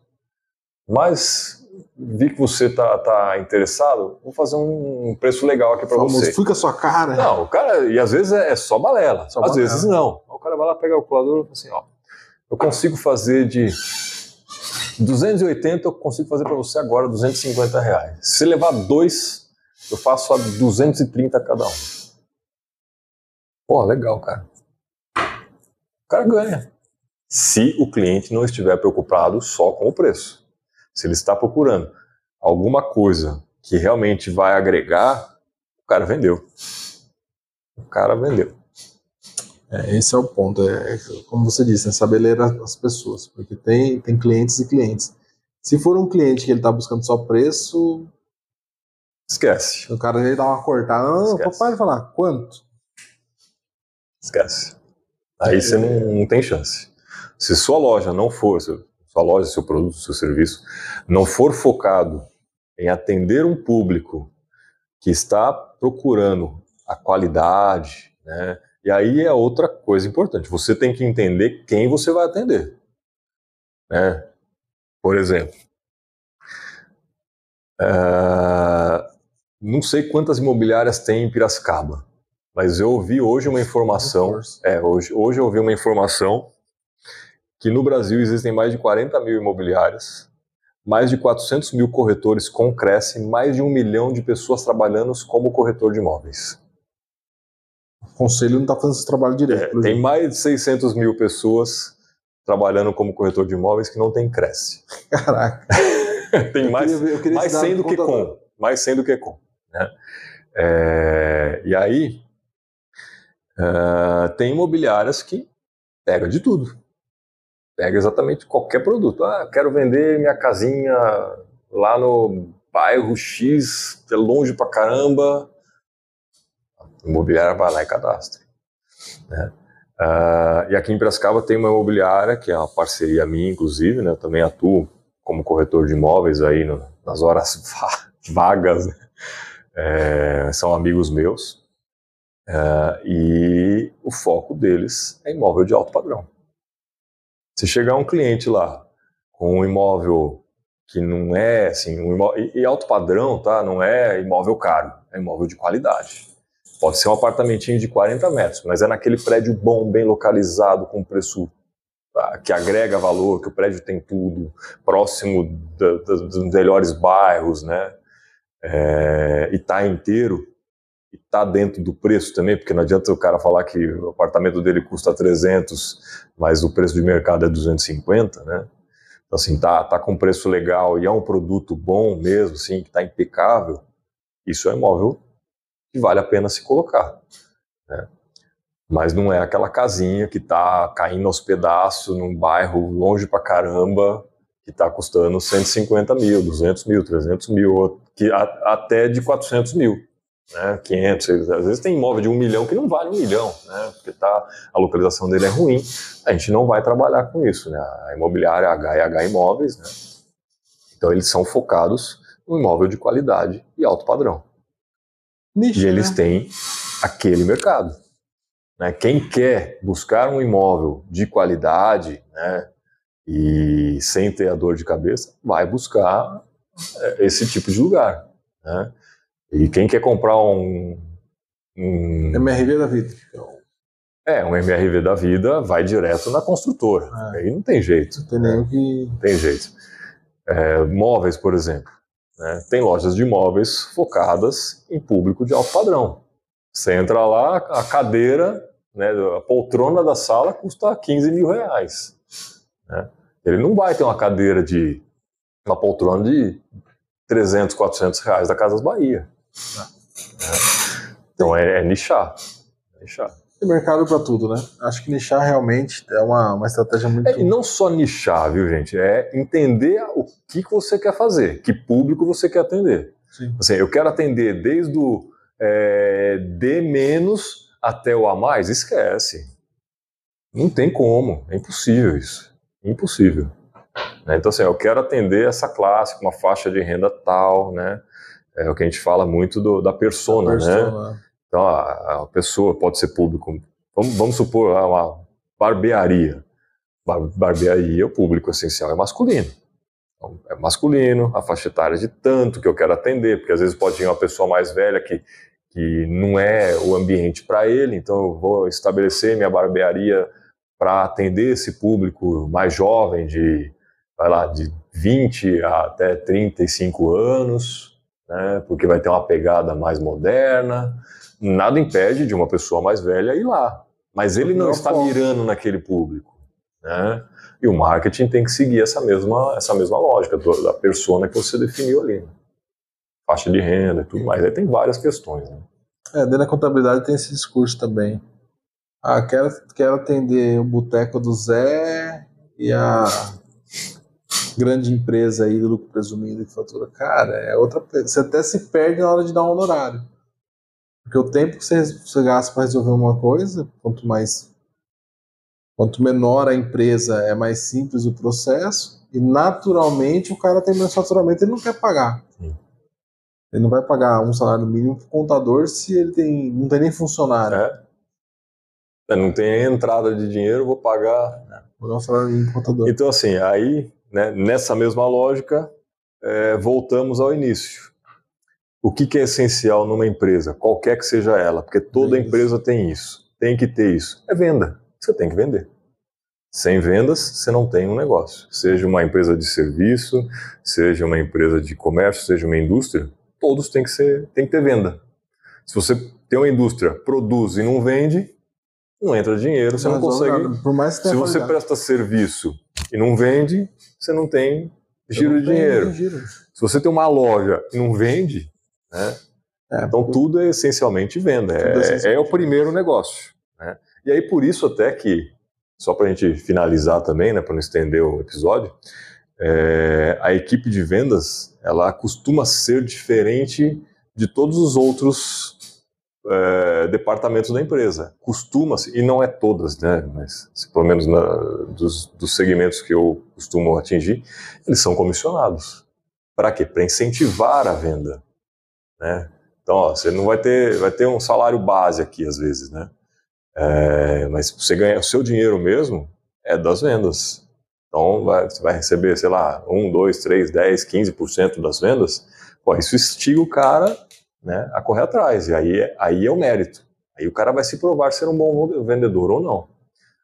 Mas vi que você tá, tá interessado, vou fazer um preço legal aqui para você. Fui com a sua cara. Não, o cara, e às vezes é, é só balela, só às balela. vezes não. O cara vai lá pegar o calculador e fala assim, ó, eu consigo fazer de 280, eu consigo fazer para você agora 250 reais. Se levar dois, eu faço a 230 cada um. Pô, legal, cara. O cara ganha. Se o cliente não estiver preocupado só com o preço. Se ele está procurando alguma coisa que realmente vai agregar, o cara vendeu. O cara vendeu. É, esse é o ponto. É, é, como você disse, é saber ler as pessoas, porque tem, tem clientes e clientes. Se for um cliente que ele está buscando só preço, esquece. O cara ele dá uma cortada. Não, papai falar quanto? Esquece. Aí você não, não tem chance. Se sua loja não for, sua loja, seu produto, seu serviço, não for focado em atender um público que está procurando a qualidade, né? E aí é outra coisa importante. Você tem que entender quem você vai atender, né? Por exemplo, uh, não sei quantas imobiliárias tem em Piracicaba, mas eu ouvi hoje uma informação. É, hoje, hoje eu ouvi uma informação que no Brasil existem mais de 40 mil imobiliárias, mais de 400 mil corretores com Cresce, mais de um milhão de pessoas trabalhando como corretor de imóveis. O conselho não está fazendo esse trabalho direto. É, tem mais de 600 mil pessoas trabalhando como corretor de imóveis que não tem Cresce. Caraca. tem mais, eu queria, eu queria mais 100 do que com. Mais 100 do que com. Né? É, e aí, uh, tem imobiliárias que pega de tudo. Pega exatamente qualquer produto. Ah, quero vender minha casinha lá no bairro X, que é longe pra caramba. Imobiliária vai lá e cadastra. Né? Uh, e aqui em Piracicaba tem uma imobiliária, que é uma parceria minha, inclusive, né? Eu também atuo como corretor de imóveis aí no, nas horas vagas, né? é, são amigos meus, é, e o foco deles é imóvel de alto padrão. Se chegar um cliente lá com um imóvel que não é assim, um imóvel, e, alto padrão, tá? Não é imóvel caro, é imóvel de qualidade. Pode ser um apartamentinho de 40 metros, mas é naquele prédio bom, bem localizado, com preço tá? que agrega valor, que o prédio tem tudo, próximo da, da, dos melhores bairros, né? é, e está inteiro e está dentro do preço também, porque não adianta o cara falar que o apartamento dele custa 300, mas o preço de mercado é 250, né? Então, assim, tá, tá com preço legal e é um produto bom mesmo, assim, que está impecável, isso é imóvel que vale a pena se colocar, né? Mas não é aquela casinha que está caindo aos pedaços num bairro longe pra caramba, que está custando 150 mil, 200 mil, 300 mil, que, a, até de 400 mil, né, 500, às vezes tem imóvel de um milhão que não vale um milhão, né, porque tá, a localização dele é ruim, a gente não vai trabalhar com isso, né, a imobiliária H Imóveis, né, então eles são focados no imóvel de qualidade e alto padrão. Nicho, e eles né? têm aquele mercado. Né? Quem quer buscar um imóvel de qualidade, né, e sem ter a dor de cabeça, vai buscar é, esse tipo de lugar. Né? E quem quer comprar um, um. MRV da vida. É, um MRV da vida vai direto na construtora. É. Aí não tem jeito. Não tem nem que. Não tem jeito. É, móveis, por exemplo. Né? Tem lojas de móveis focadas em público de alto padrão. Você entra lá, a cadeira, né, a poltrona da sala custa 15 mil reais. Né? Ele não vai ter uma cadeira de uma poltrona de 300, 400 reais da Casas Bahia. Então é, é nichar. É nichar. Tem mercado para tudo, né? Acho que nichar realmente é uma, uma estratégia muito. É, e não só nichar, viu, gente? É entender o que, que você quer fazer, que público você quer atender. Sim. Assim, eu quero atender desde o é, D menos até o A mais, esquece. Não tem como, é impossível isso. Impossível. Né? Então, assim, eu quero atender essa classe com uma faixa de renda tal, né? É o que a gente fala muito do, da persona, persona. né? Então, a, a, pessoa pode ser público. Vamos, vamos supor ah, uma barbearia. Barbearia, o público essencial é masculino. Então, é masculino, a faixa etária de tanto que eu quero atender, porque às vezes pode ir uma pessoa mais velha que, que não é o ambiente para ele, então eu vou estabelecer minha barbearia para atender esse público mais jovem, de, vai lá, de 20 até 35 anos, né, porque vai ter uma pegada mais moderna. Nada impede de uma pessoa mais velha ir lá, Mas ele não, está mirando naquele público. Né? E o marketing tem que seguir essa mesma, essa mesma lógica da persona que você definiu ali. né? Faixa de renda e tudo mais. Aí tem várias questões. Né? É, dentro da contabilidade tem esse discurso também. Ah, quero, quero atender o boteco do Zé e a grande empresa aí do lucro presumido que fatura. Cara, é outra coisa. Você até se perde na hora de dar um honorário. Porque o tempo que você, você gasta para resolver uma coisa, quanto mais. Quanto menor a empresa, é mais simples o processo. E naturalmente o cara tem menos faturamento, ele não quer pagar. Sim. Ele não vai pagar um salário mínimo pro contador se ele tem, não tem nem funcionário. É. É, Não tem entrada de dinheiro, vou pagar. Vou dar um salário mínimo pro contador. Então, assim, aí, né, nessa mesma lógica, é, voltamos ao início. O que, que é essencial numa empresa, qualquer que seja ela, porque toda Isso. empresa tem isso, tem que ter isso, é venda. Você tem que vender. Sem vendas, você não tem um negócio. Seja uma empresa de serviço, seja uma empresa de comércio, seja uma indústria, todos têm que, ser, tem que ter venda. Se você tem uma indústria, produz e não vende, não entra dinheiro, você não resolve consegue nada. Por mais que se você presta serviço e não vende, você não tem giro Não de dinheiro. giro. Se você tem uma loja e não vende, né, É, então tudo é essencialmente venda. É É, é essencialmente o primeiro negócio. né? E aí por isso até que, só para a gente finalizar também, né, para não estender o episódio, é, a equipe de vendas ela costuma ser diferente de todos os outros é, departamentos da empresa. Costuma-se, e não é todas, né, mas pelo menos na, dos, dos segmentos que eu costumo atingir, eles são comissionados. Para quê? Para incentivar a venda. Né? Então, ó, você não vai ter, vai ter um salário base aqui, às vezes, né? É, mas você ganha o seu dinheiro mesmo é das vendas. Então, vai- você vai receber, sei lá, 1, 2, 3, 10, 15% das vendas. Pô, isso instiga o cara né, a correr atrás. E aí, é- aí é o mérito. Aí o cara vai se provar ser um bom vendedor ou não.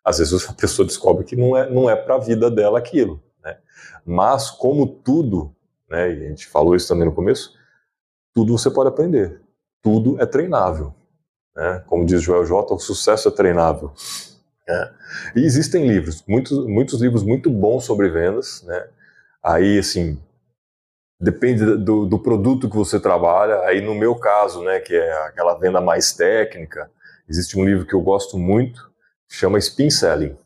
Às vezes a pessoa descobre que não é, não é para a vida dela aquilo. Né? Mas, como tudo, né, e a gente falou isso também no começo, tudo você pode aprender. Tudo é treinável. Né? Como diz Joel J, o sucesso é treinável. né? E existem livros, muitos, muitos livros muito bons sobre vendas. Né? Aí, assim, depende do, do produto que você trabalha. Aí, no meu caso, né, que é aquela venda mais técnica, existe um livro que eu gosto muito, que chama Spin Selling.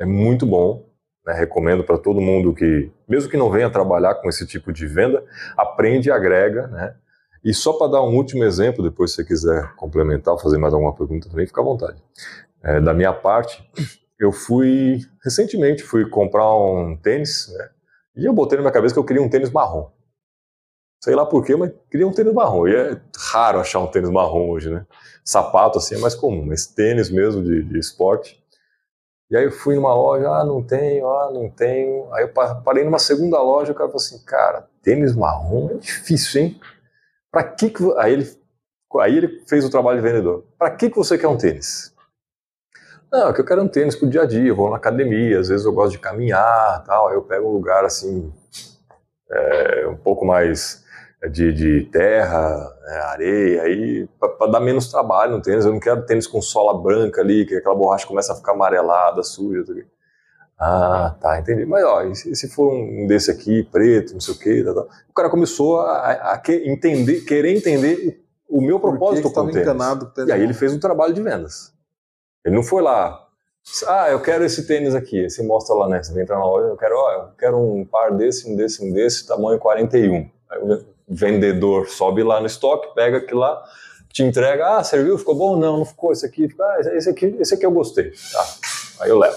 É muito bom, né? recomendo para todo mundo que, mesmo que não venha trabalhar com esse tipo de venda, aprende e agrega, né? E só para dar um último exemplo, depois se você quiser complementar fazer mais alguma pergunta também, fica à vontade. É, da minha parte, eu fui, recentemente, fui comprar um tênis, né? E eu botei na minha cabeça que eu queria um tênis marrom. Sei lá porquê, mas queria um tênis marrom. E é raro achar um tênis marrom hoje, né? Sapato assim é mais comum, mas tênis mesmo de, de esporte. E aí eu fui numa loja, ah, não tenho, ah, não tenho. Aí eu pa- parei numa segunda loja, o cara falou assim, cara, tênis marrom é difícil, hein? Pra que que... vo-" Aí ele, aí ele fez o trabalho de vendedor. Pra que que você quer um tênis? Não, é que eu quero um tênis pro dia a dia, eu vou na academia, às vezes eu gosto de caminhar, tal, aí eu pego um lugar assim, é, um pouco mais de, de terra, né, areia, aí para dar menos trabalho no tênis, eu não quero tênis com sola branca ali, que aquela borracha começa a ficar amarelada, suja, tudo aqui. Ah, tá, entendi. Mas ó, se, for um desse aqui, preto, não sei o quê, tal, tal. o cara começou a, a que- entender, querer entender o, o meu propósito com o tênis. encanado com o tênis E aí ele fez um trabalho de vendas. Ele não foi lá, ah, eu quero esse tênis aqui. Você mostra lá, né? Você entra na loja, eu quero, ó, eu quero um par desse, um desse, um desse, tamanho 41. Aí o vendedor sobe lá no estoque, pega aquilo lá, te entrega, ah, serviu, ficou bom? Não, não ficou, esse aqui, ah, esse aqui, esse aqui eu gostei. Tá. Aí eu levo.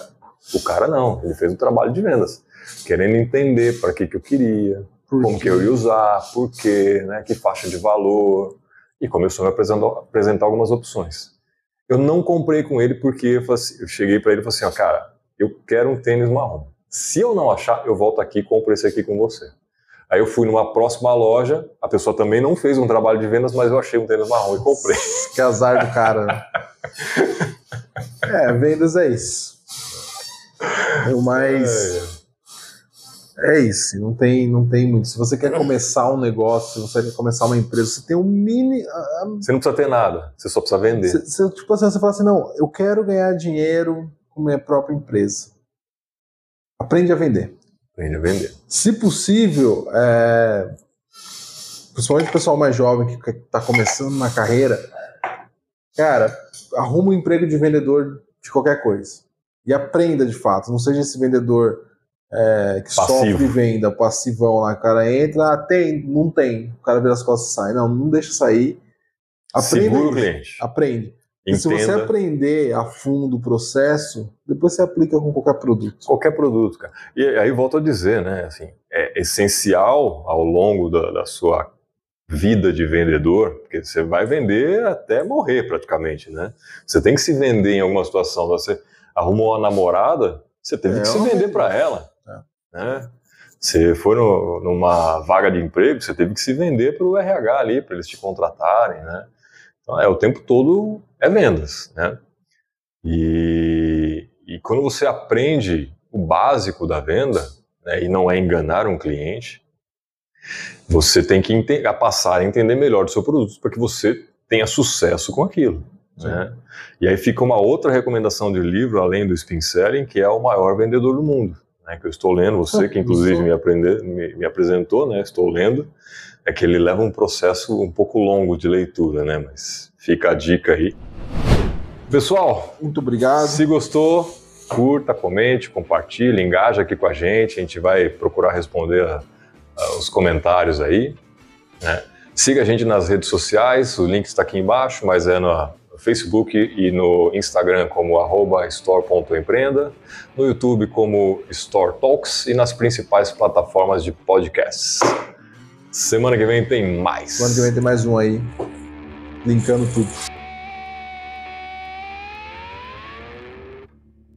O cara não, ele fez um trabalho de vendas, querendo entender para que que eu queria, Por como quê? que eu ia usar, por quê, né, que faixa de valor, e começou a me apresentar, algumas opções. Eu não comprei com ele porque eu, assim- eu cheguei para ele e falei assim, ó, cara, eu quero um tênis marrom. Se eu não achar, eu volto aqui e compro esse aqui com você. Aí eu fui numa próxima loja, a pessoa também não fez um trabalho de vendas, mas eu achei um tênis marrom e comprei. Que azar do cara. né? é, vendas é isso. O mais. É isso, não tem, não tem muito. Se você quer começar um negócio, se você quer começar uma empresa, você tem um mini. Você não precisa ter nada, você só precisa vender. Você, você, tipo assim, você fala assim: não, eu quero ganhar dinheiro com minha própria empresa. Aprende a vender. Aprende a vender. Se possível, é, principalmente o pessoal mais jovem que está começando na carreira, cara, arruma um emprego de vendedor de qualquer coisa. E aprenda de fato. Não seja esse vendedor é, que Passivo. sofre venda, passivão lá. O cara entra, ah, tem, não tem. O cara vira as costas e sai. Não, não deixa sair. Aprende. Segura o cliente. Aprende. E se você aprender a fundo o processo, depois você aplica com qualquer produto. Qualquer produto, cara. E aí volto a dizer, né? Assim, é essencial ao longo da, da sua vida de vendedor, porque você vai vender até morrer praticamente, né? Você tem que se vender em alguma situação. Você arrumou uma namorada, você teve é, que se vender para ela. É. Né? Você foi no, numa vaga de emprego, você teve que se vender para o RH ali, para eles te contratarem, né? Então, é o tempo todo é vendas, né? E, e quando você aprende o básico da venda, né, e não é enganar um cliente, você tem que passar a entender melhor do seu produto para que você tenha sucesso com aquilo. Né? E aí fica uma outra recomendação de livro, além do Spin Selling, que é o maior vendedor do mundo, né? que eu estou lendo, você que inclusive me, aprender, me, me, apresentou, né? estou lendo, é que ele leva um processo um pouco longo de leitura, né? mas fica a dica aí. Pessoal, muito obrigado. Se gostou, curta, comente, compartilhe, engaja aqui com a gente, a gente vai procurar responder a, a, os comentários aí. Né? Siga a gente nas redes sociais, o link está aqui embaixo, mas é no Facebook e no Instagram como store.empreenda, no YouTube como Store Talks e nas principais plataformas de podcasts. Semana que vem tem mais. Semana que vem tem mais um aí, linkando tudo.